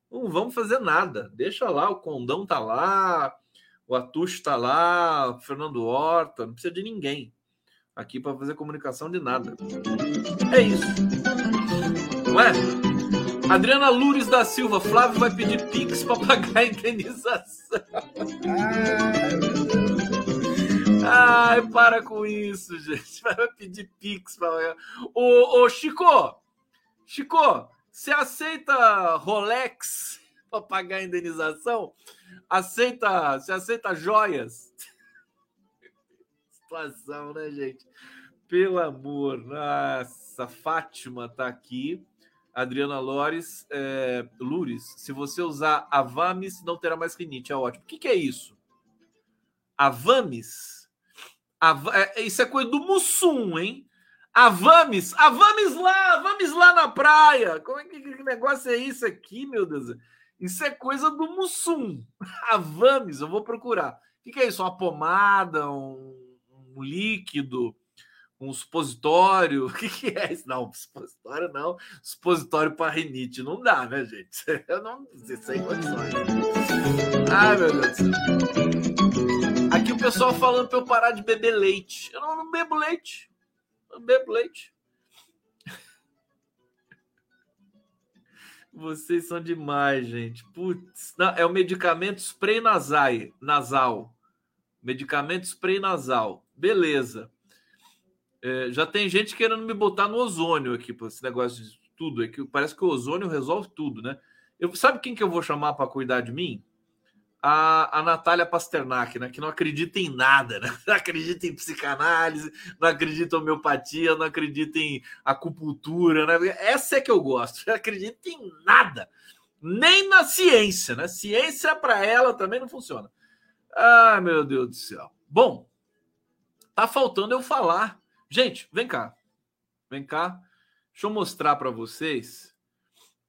não vamos fazer nada. Deixa lá, o Condão tá lá, o Atucho tá lá, o Fernando Horta, não precisa de ninguém aqui para fazer comunicação de nada. É isso. Não é? Adriana Lures da Silva, Flávio vai pedir Pix para pagar a indenização. Ai, para com isso, gente. Vai pedir Pix para Ô, ô, Chico! Chico, você aceita Rolex para pagar a indenização? Aceita, você aceita joias? [LAUGHS] Situação, né, gente? Pelo amor, nossa, Fátima tá aqui. Adriana Lores, é, Lures, se você usar Avamis, não terá mais rinite. É ótimo. O que, que é isso? Avamis? A, é, isso é coisa do Mussum, hein? A Vames, a Vames lá, vamos lá na praia. Como é que, que negócio é isso aqui, meu Deus? Isso é coisa do Mussum. [LAUGHS] A eu vou procurar. O que, é isso? Uma pomada, um, um líquido, um supositório? [LAUGHS] O que, é isso? Não, supositório não. Supositório para rinite não dá, né, gente? [LAUGHS] Eu não sei sem condições. Ai, meu Deus do céu. Aqui o pessoal falando para eu parar de beber leite. Eu não, não bebo leite. Não bebo leite. Vocês são demais, gente. Putz, não, é o medicamento spray nasal, nasal. Medicamento spray nasal. Beleza. É, já tem gente querendo me botar no ozônio aqui, por esse negócio de tudo. Parece que o ozônio resolve tudo, né? Eu, sabe quem que eu vou chamar para cuidar de mim? A, a Natália Pasternak, né, que não acredita em nada, né? [LAUGHS] não acredita em psicanálise, não acredita em homeopatia, não acredita em acupuntura, né? Essa é que eu gosto, [LAUGHS] não acredita em nada, nem na ciência, né? Ciência para ela também não funciona. Ah, meu Deus do céu. Bom, tá faltando eu falar. Gente, vem cá, vem cá. Deixa eu mostrar para vocês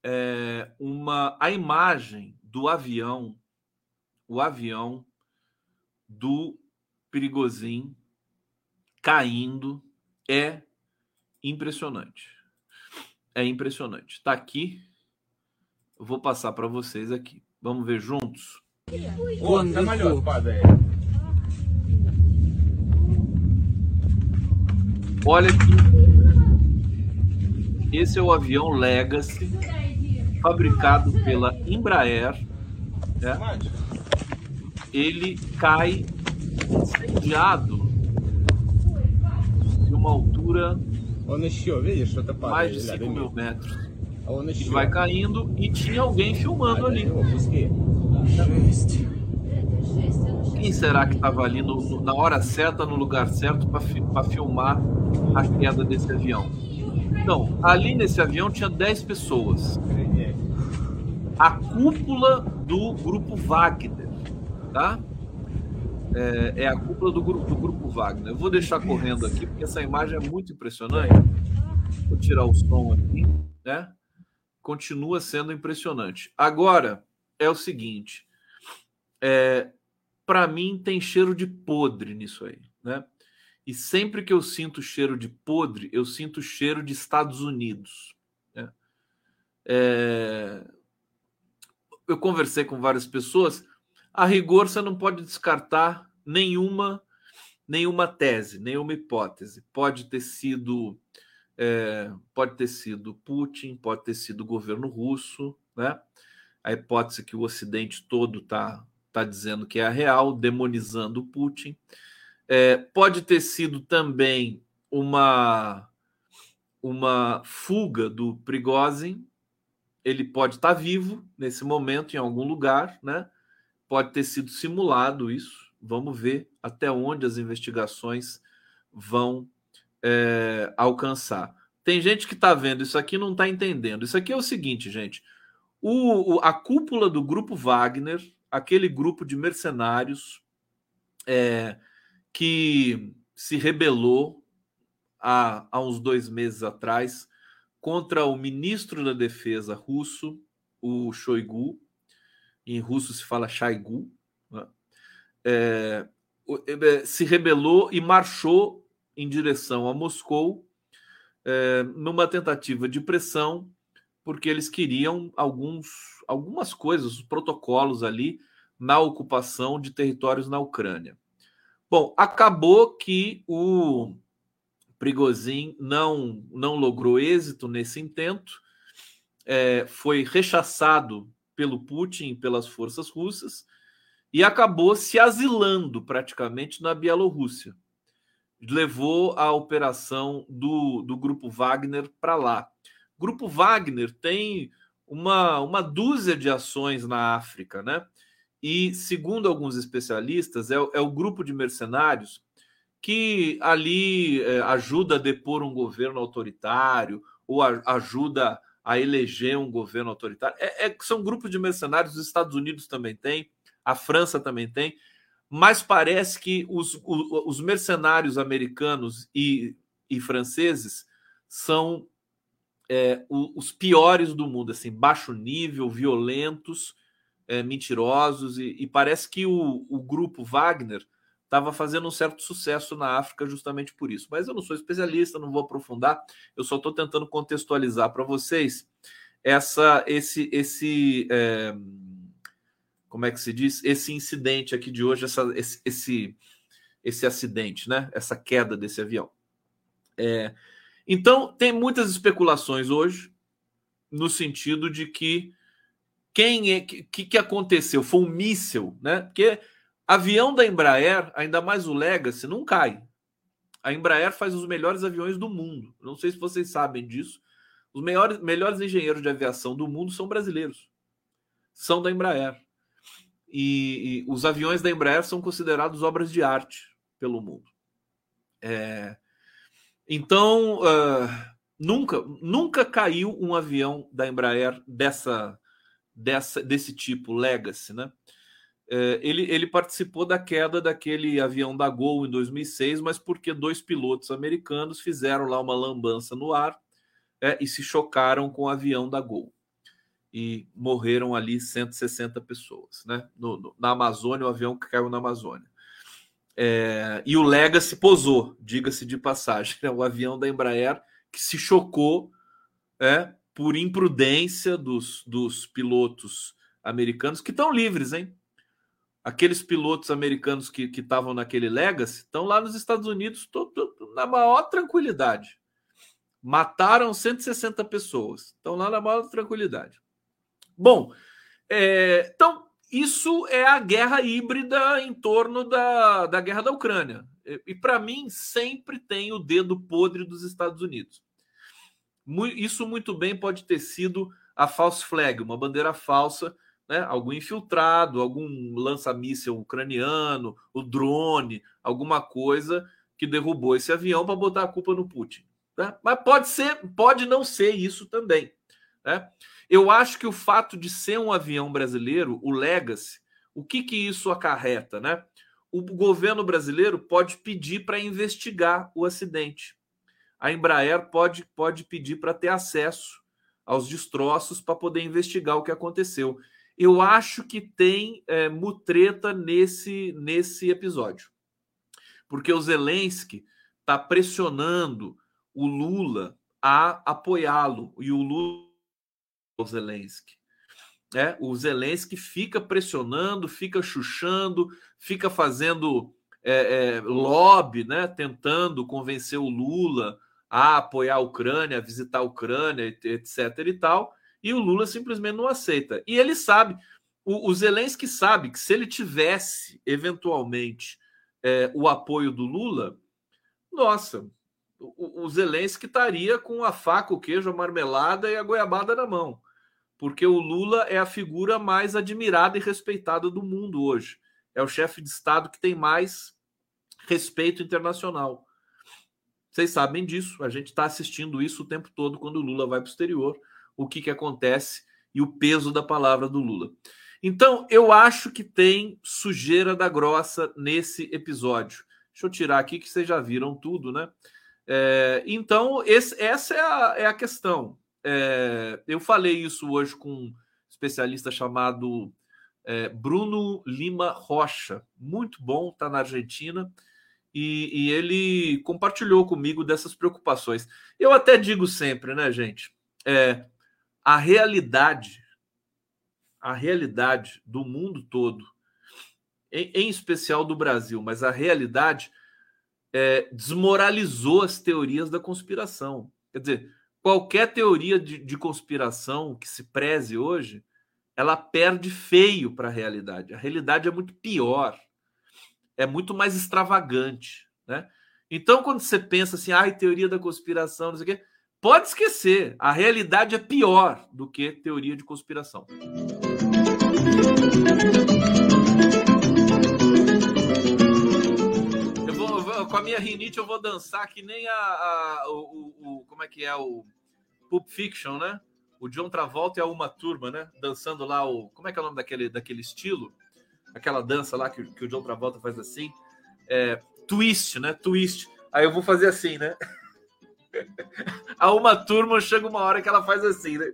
é, uma a imagem do avião o avião do Perigozinho caindo é impressionante. É impressionante. Está aqui. Eu vou passar para vocês aqui. Vamos ver juntos. Olha aqui. Esse é o avião Legacy, fabricado pela Embraer. Né? Ele cai incendiado de uma altura mais de 5 mil metros. E vai caindo e tinha alguém filmando ali. Quem será que estava ali no, na hora certa, no lugar certo, para filmar a queda desse avião? Então, ali nesse avião tinha 10 pessoas. A cúpula do grupo Wagner tá? É, é, a cúpula do grupo, do grupo Wagner. Eu vou deixar correndo aqui, porque essa imagem é muito impressionante. Vou tirar o som aqui, né? Continua sendo impressionante. Agora, é o seguinte: é, para mim tem cheiro de podre nisso aí, né? E sempre que eu sinto cheiro de podre, eu sinto cheiro de Estados Unidos. Né? É... Eu conversei com várias pessoas a rigor você não pode descartar nenhuma nenhuma tese, nenhuma hipótese. Pode ter sido é, pode ter sido Putin, pode ter sido o governo russo, né? A hipótese que o Ocidente todo está tá dizendo que é a real, demonizando Putin. É, pode ter sido também uma uma fuga do Prigozhin. Ele pode estar tá vivo nesse momento em algum lugar, né? Pode ter sido simulado isso. Vamos ver até onde as investigações vão é, alcançar. Tem gente que está vendo isso aqui não está entendendo. Isso aqui é o seguinte, gente. O, o, a cúpula do grupo Wagner, aquele grupo de mercenários é, que se rebelou há, há uns dois meses atrás contra o ministro da Defesa russo, o Shoigu, em russo se fala Shaigu, né? é, é, se rebelou e marchou em direção a Moscou é, numa tentativa de pressão, porque eles queriam alguns, algumas coisas, os protocolos ali na ocupação de territórios na Ucrânia. Bom, acabou que o Prigozhin não, não logrou êxito nesse intento, é, foi rechaçado pelo Putin pelas forças russas e acabou se asilando praticamente na Bielorrússia. Levou a operação do, do Grupo Wagner para lá. O Grupo Wagner tem uma, uma dúzia de ações na África, né? E, segundo alguns especialistas, é, é o grupo de mercenários que ali é, ajuda a depor um governo autoritário ou a, ajuda a eleger um governo autoritário. É, é, são grupos de mercenários, os Estados Unidos também tem, a França também tem, mas parece que os, os, os mercenários americanos e, e franceses são é, os piores do mundo, assim, baixo nível, violentos, é, mentirosos, e, e, parece que o, o grupo Wagner estava fazendo um certo sucesso na África justamente por isso. Mas eu não sou especialista, não vou aprofundar, eu só estou tentando contextualizar para vocês essa, esse, esse é, como é que se diz? Esse incidente aqui de hoje, essa, esse, esse, esse acidente, né? Essa queda desse avião. É, então, tem muitas especulações hoje, no sentido de que quem é que, que aconteceu? Foi um míssil, né? Porque avião da Embraer, ainda mais o Legacy, não cai. A Embraer faz os melhores aviões do mundo. Não sei se vocês sabem disso. Os melhores, melhores engenheiros de aviação do mundo são brasileiros. São da Embraer. E, e, os aviões da Embraer são considerados obras de arte pelo mundo. É, então, uh, nunca, nunca caiu um avião da Embraer dessa, dessa, desse tipo, Legacy, né? É, ele, ele participou da queda daquele avião da Gol em 2006, mas porque dois pilotos americanos fizeram lá uma lambança no ar é, e se chocaram com o avião da Gol e morreram ali 160 pessoas, né? No, no, na Amazônia, o avião que caiu na Amazônia. É, e o Legacy posou, diga-se de passagem, né? o avião da Embraer que se chocou é, por imprudência dos, dos pilotos americanos, que estão livres, hein? Aqueles pilotos americanos que estavam naquele Legacy estão lá nos Estados Unidos todo, na maior tranquilidade. Mataram 160 pessoas. Estão lá na maior tranquilidade. Bom, é, então isso é a guerra híbrida em torno da, da guerra da Ucrânia. E, e para mim, sempre tem o dedo podre dos Estados Unidos. Isso muito bem pode ter sido a false flag, uma bandeira falsa, né? algum infiltrado, algum lança-míssel ucraniano, o drone, alguma coisa que derrubou esse avião para botar a culpa no Putin. Né? Mas pode ser, pode não ser isso também. Né? Eu acho que o fato de ser um avião brasileiro, o Legacy, o que, que isso acarreta, né? O governo brasileiro pode pedir para investigar o acidente. A Embraer pode, pode pedir para ter acesso aos destroços para poder investigar o que aconteceu. Eu acho que tem é, mutreta nesse, nesse episódio. Porque o Zelensky está pressionando o Lula a apoiá-lo. E o Lula o Zelensky. É, o Zelensky fica pressionando, fica chuchando, fica fazendo é, é, lobby, né, tentando convencer o Lula a apoiar a Ucrânia, a visitar a Ucrânia, etc. e tal, e o Lula simplesmente não aceita. E ele sabe, o, o Zelensky sabe que se ele tivesse, eventualmente, é, o apoio do Lula, nossa, o, o Zelensky estaria com a faca, o queijo, a marmelada e a goiabada na mão porque o Lula é a figura mais admirada e respeitada do mundo hoje. É o chefe de Estado que tem mais respeito internacional. Vocês sabem disso, a gente está assistindo isso o tempo todo quando o Lula vai para o exterior, o que, que acontece e o peso da palavra do Lula. Então, eu acho que tem sujeira da grossa nesse episódio. Deixa eu tirar aqui que vocês já viram tudo, né? É, então, esse, essa é a, é a questão. É, eu falei isso hoje com um especialista chamado é, Bruno Lima Rocha, muito bom, está na Argentina, e, e, ele compartilhou comigo dessas preocupações. Eu até digo sempre, né, gente? É, a realidade, a realidade do mundo todo, em, em especial do Brasil, mas a realidade é, desmoralizou as teorias da conspiração. Quer dizer, qualquer teoria de, de conspiração que se preze hoje, ela perde feio para a realidade. A realidade é muito pior, é muito mais extravagante, né? Então, quando você pensa assim, ai, teoria da conspiração, não sei o quê, pode esquecer, a realidade é pior do que teoria de conspiração. com a minha rinite eu vou dançar que nem a, a o, o, como é que é o Pulp Fiction, né? O John Travolta e a Uma Turma, né? Dançando lá o como é que é o nome daquele, daquele estilo? Aquela dança lá que, que o John Travolta faz assim, é, twist, né? Twist. Aí eu vou fazer assim, né? [LAUGHS] A uma turma chega uma hora que ela faz assim, né?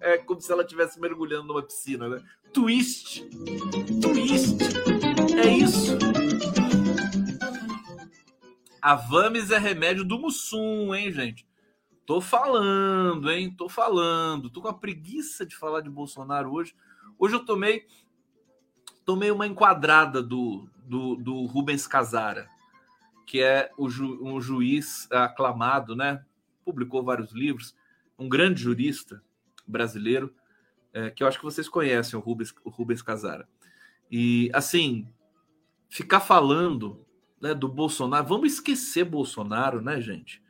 É como se ela estivesse mergulhando numa piscina, né? Twist. Twist. É isso. A Vames é remédio do Mussum, hein, gente? Tô falando, hein? Tô falando. Tô com a preguiça de falar de Bolsonaro hoje. Hoje eu tomei tomei uma enquadrada do, do, do Rubens Casara, que é ju, um juiz aclamado, né? Publicou vários livros, um grande jurista brasileiro, é, que eu acho que vocês conhecem, o Rubens, o Rubens Casara. E, assim, ficar falando né, do Bolsonaro, vamos esquecer Bolsonaro, né, gente?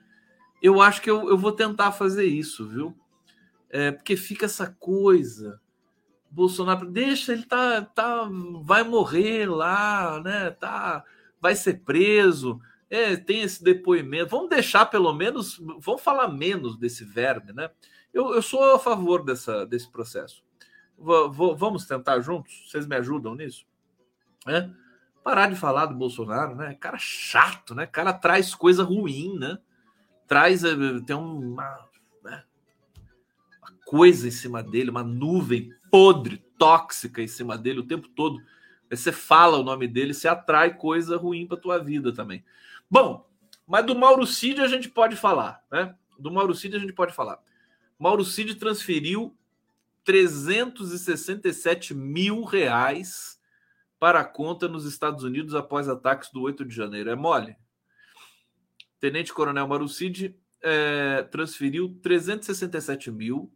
Eu acho que eu, eu vou tentar fazer isso, viu? É, porque fica essa coisa. Bolsonaro, deixa, ele tá, tá, vai morrer lá, né? Tá, vai ser preso. É, tem esse depoimento. Vamos deixar pelo menos, vamos falar menos desse verme, né? Eu, eu sou a favor dessa, desse processo. Vamos tentar juntos? Vocês me ajudam nisso? É? Parar de falar do Bolsonaro, né? Cara chato, né? Cara traz coisa ruim, né? Traz, eh, tem uma, né? uma coisa em cima dele, uma nuvem podre, tóxica em cima dele o tempo todo. Você fala o nome dele, você atrai coisa ruim para tua vida também. Bom, mas do Mauro Cid a gente pode falar, né? Do Mauro Cid a gente pode falar. Mauro Cid transferiu 367 mil reais para a conta nos Estados Unidos após ataques do 8 de janeiro. É mole? Tenente Coronel Mauro Cid é, transferiu 367 mil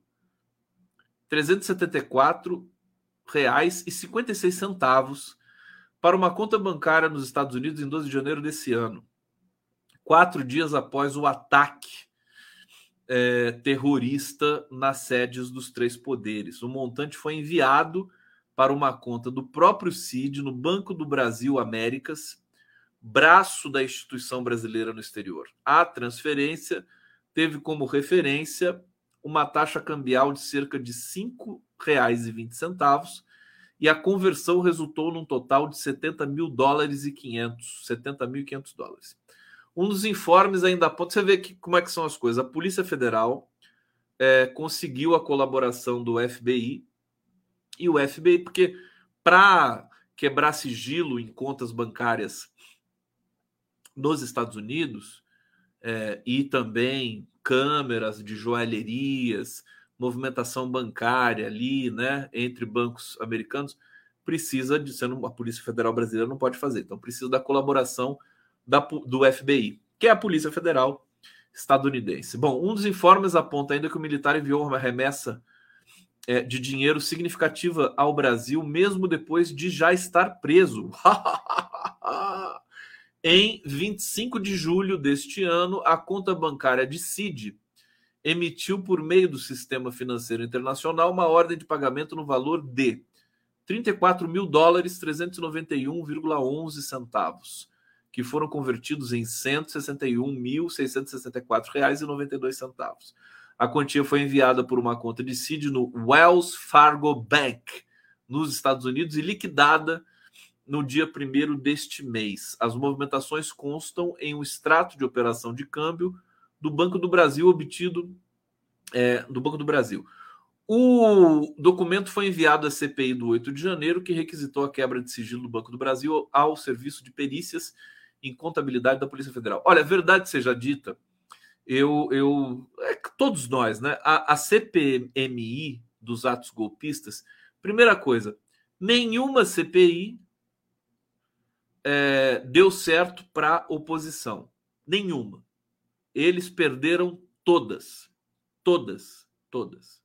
374 reais e 56 centavos para uma conta bancária nos Estados Unidos em 12 de janeiro desse ano, quatro dias após o ataque é, terrorista nas sedes dos três poderes. O montante foi enviado para uma conta do próprio CID no Banco do Brasil Américas, braço da instituição brasileira no exterior. A transferência teve como referência uma taxa cambial de cerca de R$ 5,20 e a conversão resultou num total de 70 mil dólares e 500, 70.500 dólares. Um dos informes ainda aponta. Você vê que, como é que são as coisas. A Polícia Federal é, conseguiu a colaboração do FBI e o FBI, porque para quebrar sigilo em contas bancárias nos Estados Unidos é, e também câmeras de joalherias, movimentação bancária ali, né, entre bancos americanos, precisa de sendo a Polícia Federal brasileira não pode fazer. Então precisa da colaboração da, do FBI, que é a Polícia Federal estadunidense. Bom, um dos informes aponta ainda que o militar enviou uma remessa é, de dinheiro significativa ao Brasil, mesmo depois de já estar preso. [LAUGHS] em 25 de julho deste ano, a conta bancária de CID emitiu, por meio do Sistema Financeiro Internacional, uma ordem de pagamento no valor de 34 mil dólares 391,11 centavos que foram convertidos em R$ 161.664,92. A quantia foi enviada por uma conta de CID no Wells Fargo Bank, nos Estados Unidos, e liquidada no dia 1 deste mês. As movimentações constam em um extrato de operação de câmbio do Banco do Brasil obtido é, do Banco do Brasil. O documento foi enviado à CPI do 8 de janeiro, que requisitou a quebra de sigilo do Banco do Brasil ao Serviço de Perícias em contabilidade da Polícia Federal. Olha, verdade seja dita, eu, eu é, todos nós, né? A, a CPMI dos atos golpistas, primeira coisa, nenhuma CPI é, deu certo para oposição, nenhuma. Eles perderam todas, todas, todas,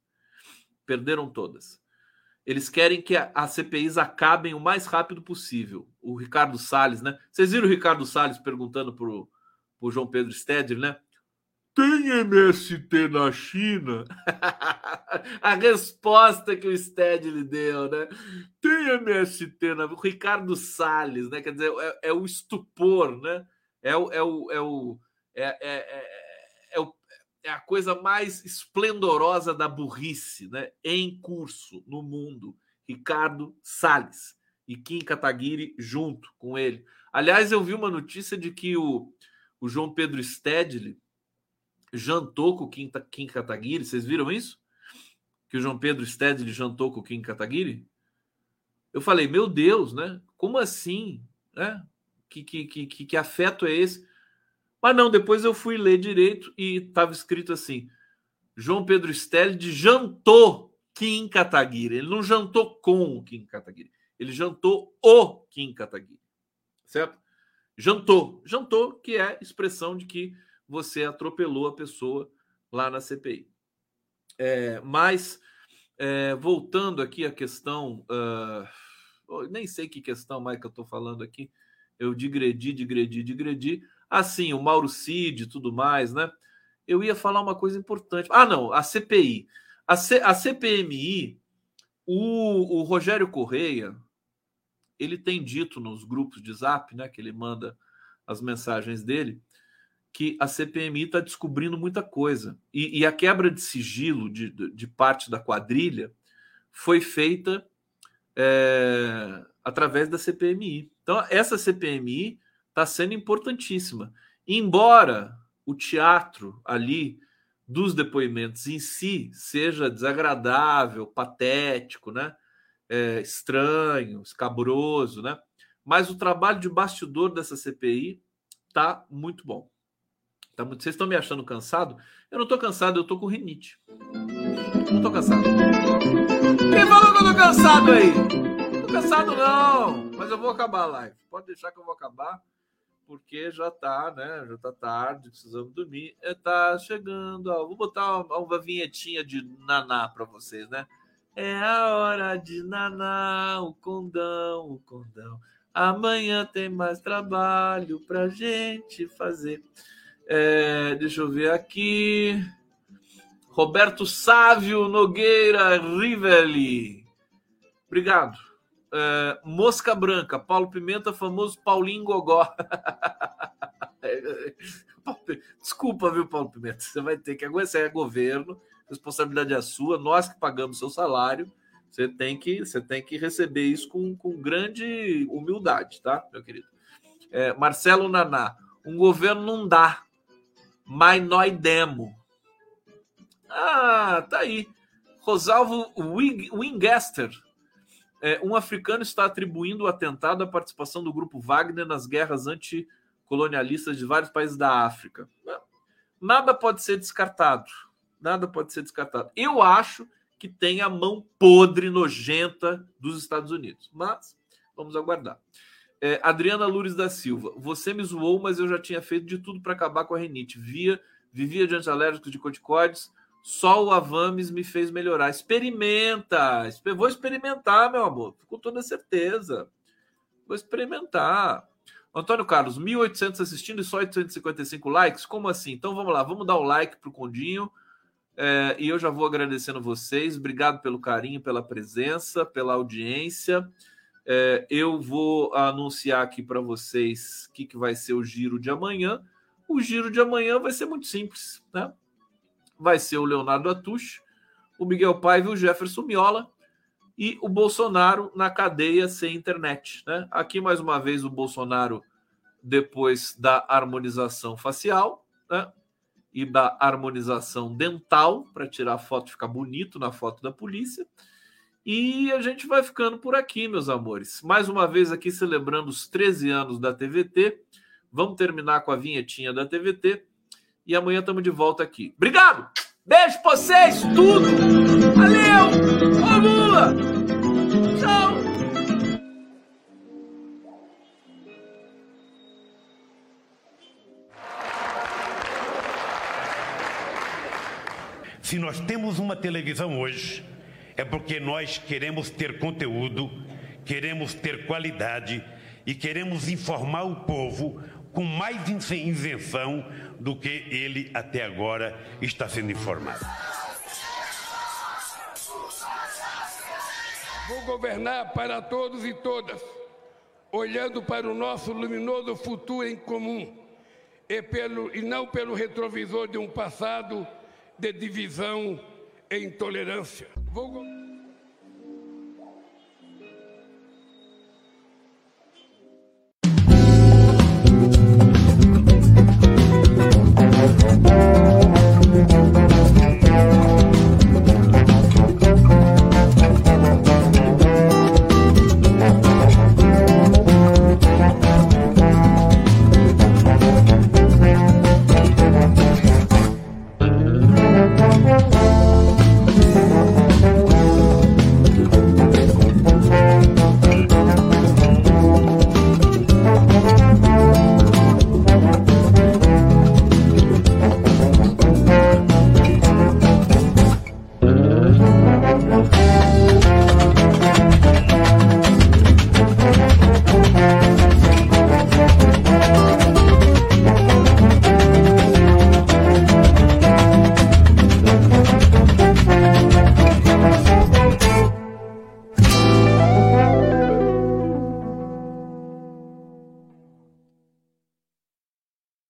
perderam todas. Eles querem que as CPIs acabem o mais rápido possível. O Ricardo Salles, né? Vocês viram o Ricardo Salles perguntando para o João Pedro Stedler, né? Tem MST na China? [LAUGHS] a resposta que o Stedley deu, né? Tem MST na... O Ricardo Salles, né? Quer dizer, é, é o estupor, né? É o... É o, é o é, é, é, é o é a coisa mais esplendorosa da burrice né, em curso no mundo. Ricardo Salles e Kim Kataguiri junto com ele. Aliás, eu vi uma notícia de que o, o João Pedro Stedley jantou com o Kim, Kim Kataguiri. Vocês viram isso? Que o João Pedro Stedley jantou com o Kim Kataguiri? Eu falei, meu Deus, né? Como assim? Né? Que, que, que, que afeto é esse? Mas não, depois eu fui ler direito e estava escrito assim: João Pedro Stedley jantou Kim Kataguiri. Ele não jantou com o Kim Kataguiri. Ele jantou o Kim Kataguiri. Certo? Jantou. Jantou, que é expressão de que você atropelou a pessoa lá na CPI. É, mas, é, voltando aqui à questão. Uh, nem sei que questão mais que eu estou falando aqui. Eu digredi, digredi, digredi. Assim, o Mauro Cid e tudo mais, né? Eu ia falar uma coisa importante. Ah, não, a CPI. A, C, a CPMI, o, o Rogério Correia, ele tem dito nos grupos de zap, né, que ele manda as mensagens dele, que a CPMI está descobrindo muita coisa. E, e, a quebra de sigilo de, de, parte da quadrilha foi feita é, através da CPMI. Então, essa CPMI está sendo importantíssima. Embora o teatro ali dos depoimentos em si seja desagradável, patético, né? É, estranho, escabroso, né? Mas o trabalho de bastidor dessa CPI tá muito bom. Tá muito... Vocês estão me achando cansado? Eu não estou cansado, eu estou com rinite. Não estou cansado. Quem falou que eu tô cansado aí? Não tô cansado não, mas eu vou acabar a live. Pode deixar que eu vou acabar porque já tá, né? Já tá tarde, precisamos dormir. É, tá chegando, ó, vou botar uma, uma vinhetinha de naná para vocês, né? É a hora de naná, o condão, o condão. Amanhã tem mais trabalho pra gente fazer. É, deixa eu ver aqui. Roberto Sávio Nogueira Riveli. Obrigado. É, Mosca Branca, Paulo Pimenta, famoso Paulinho Gogó. [LAUGHS] Desculpa, viu, Paulo Pimenta? Você vai ter que aguentar. É governo, responsabilidade é sua, nós que pagamos seu salário. Você tem que, você tem que receber isso com, com grande humildade, tá, meu querido? É, Marcelo Naná, um governo não dá, mas nós demo. Ah, tá aí. Rosalvo Wingaster, é, um africano está atribuindo o atentado à participação do grupo Wagner nas guerras anticolonialistas de vários países da África. Nada pode ser descartado. Nada pode ser descartado. Eu acho que tem a mão podre, nojenta dos Estados Unidos. Mas vamos aguardar. É, Adriana Lures da Silva, você me zoou, mas eu já tinha feito de tudo para acabar com a renite. Via, vivia de antialérgicos de corticoides, só o Avames me fez melhorar. Experimenta. Vou experimentar, meu amor. Com toda certeza. Vou experimentar. Antônio Carlos, 1.800 assistindo e só 855 likes? Como assim? Então vamos lá, vamos dar o like para o Condinho. É, e eu já vou agradecendo vocês. Obrigado pelo carinho, pela presença, pela audiência. É, eu vou anunciar aqui para vocês o que, que vai ser o giro de amanhã. O giro de amanhã vai ser muito simples, né? vai ser o Leonardo Atush, o Miguel Paiva e o Jefferson Miola e o Bolsonaro na cadeia sem internet. Né? Aqui, mais uma vez, o Bolsonaro, depois da harmonização facial né? e da harmonização dental, para tirar a foto ficar bonito na foto da polícia. E a gente vai ficando por aqui, meus amores. Mais uma vez aqui celebrando os 13 anos da TVT. Vamos terminar com a vinhetinha da TVT e amanhã estamos de volta aqui. Obrigado! Beijo pra vocês, tudo! Valeu! Ô Lula! Tchau! Se nós temos uma televisão hoje, é porque nós queremos ter conteúdo, queremos ter qualidade e queremos informar o povo com mais isenção do que ele até agora está sendo informado. Vou governar para todos e todas, olhando para o nosso luminoso futuro em comum e, pelo, e não pelo retrovisor de um passado de divisão e intolerância. Vou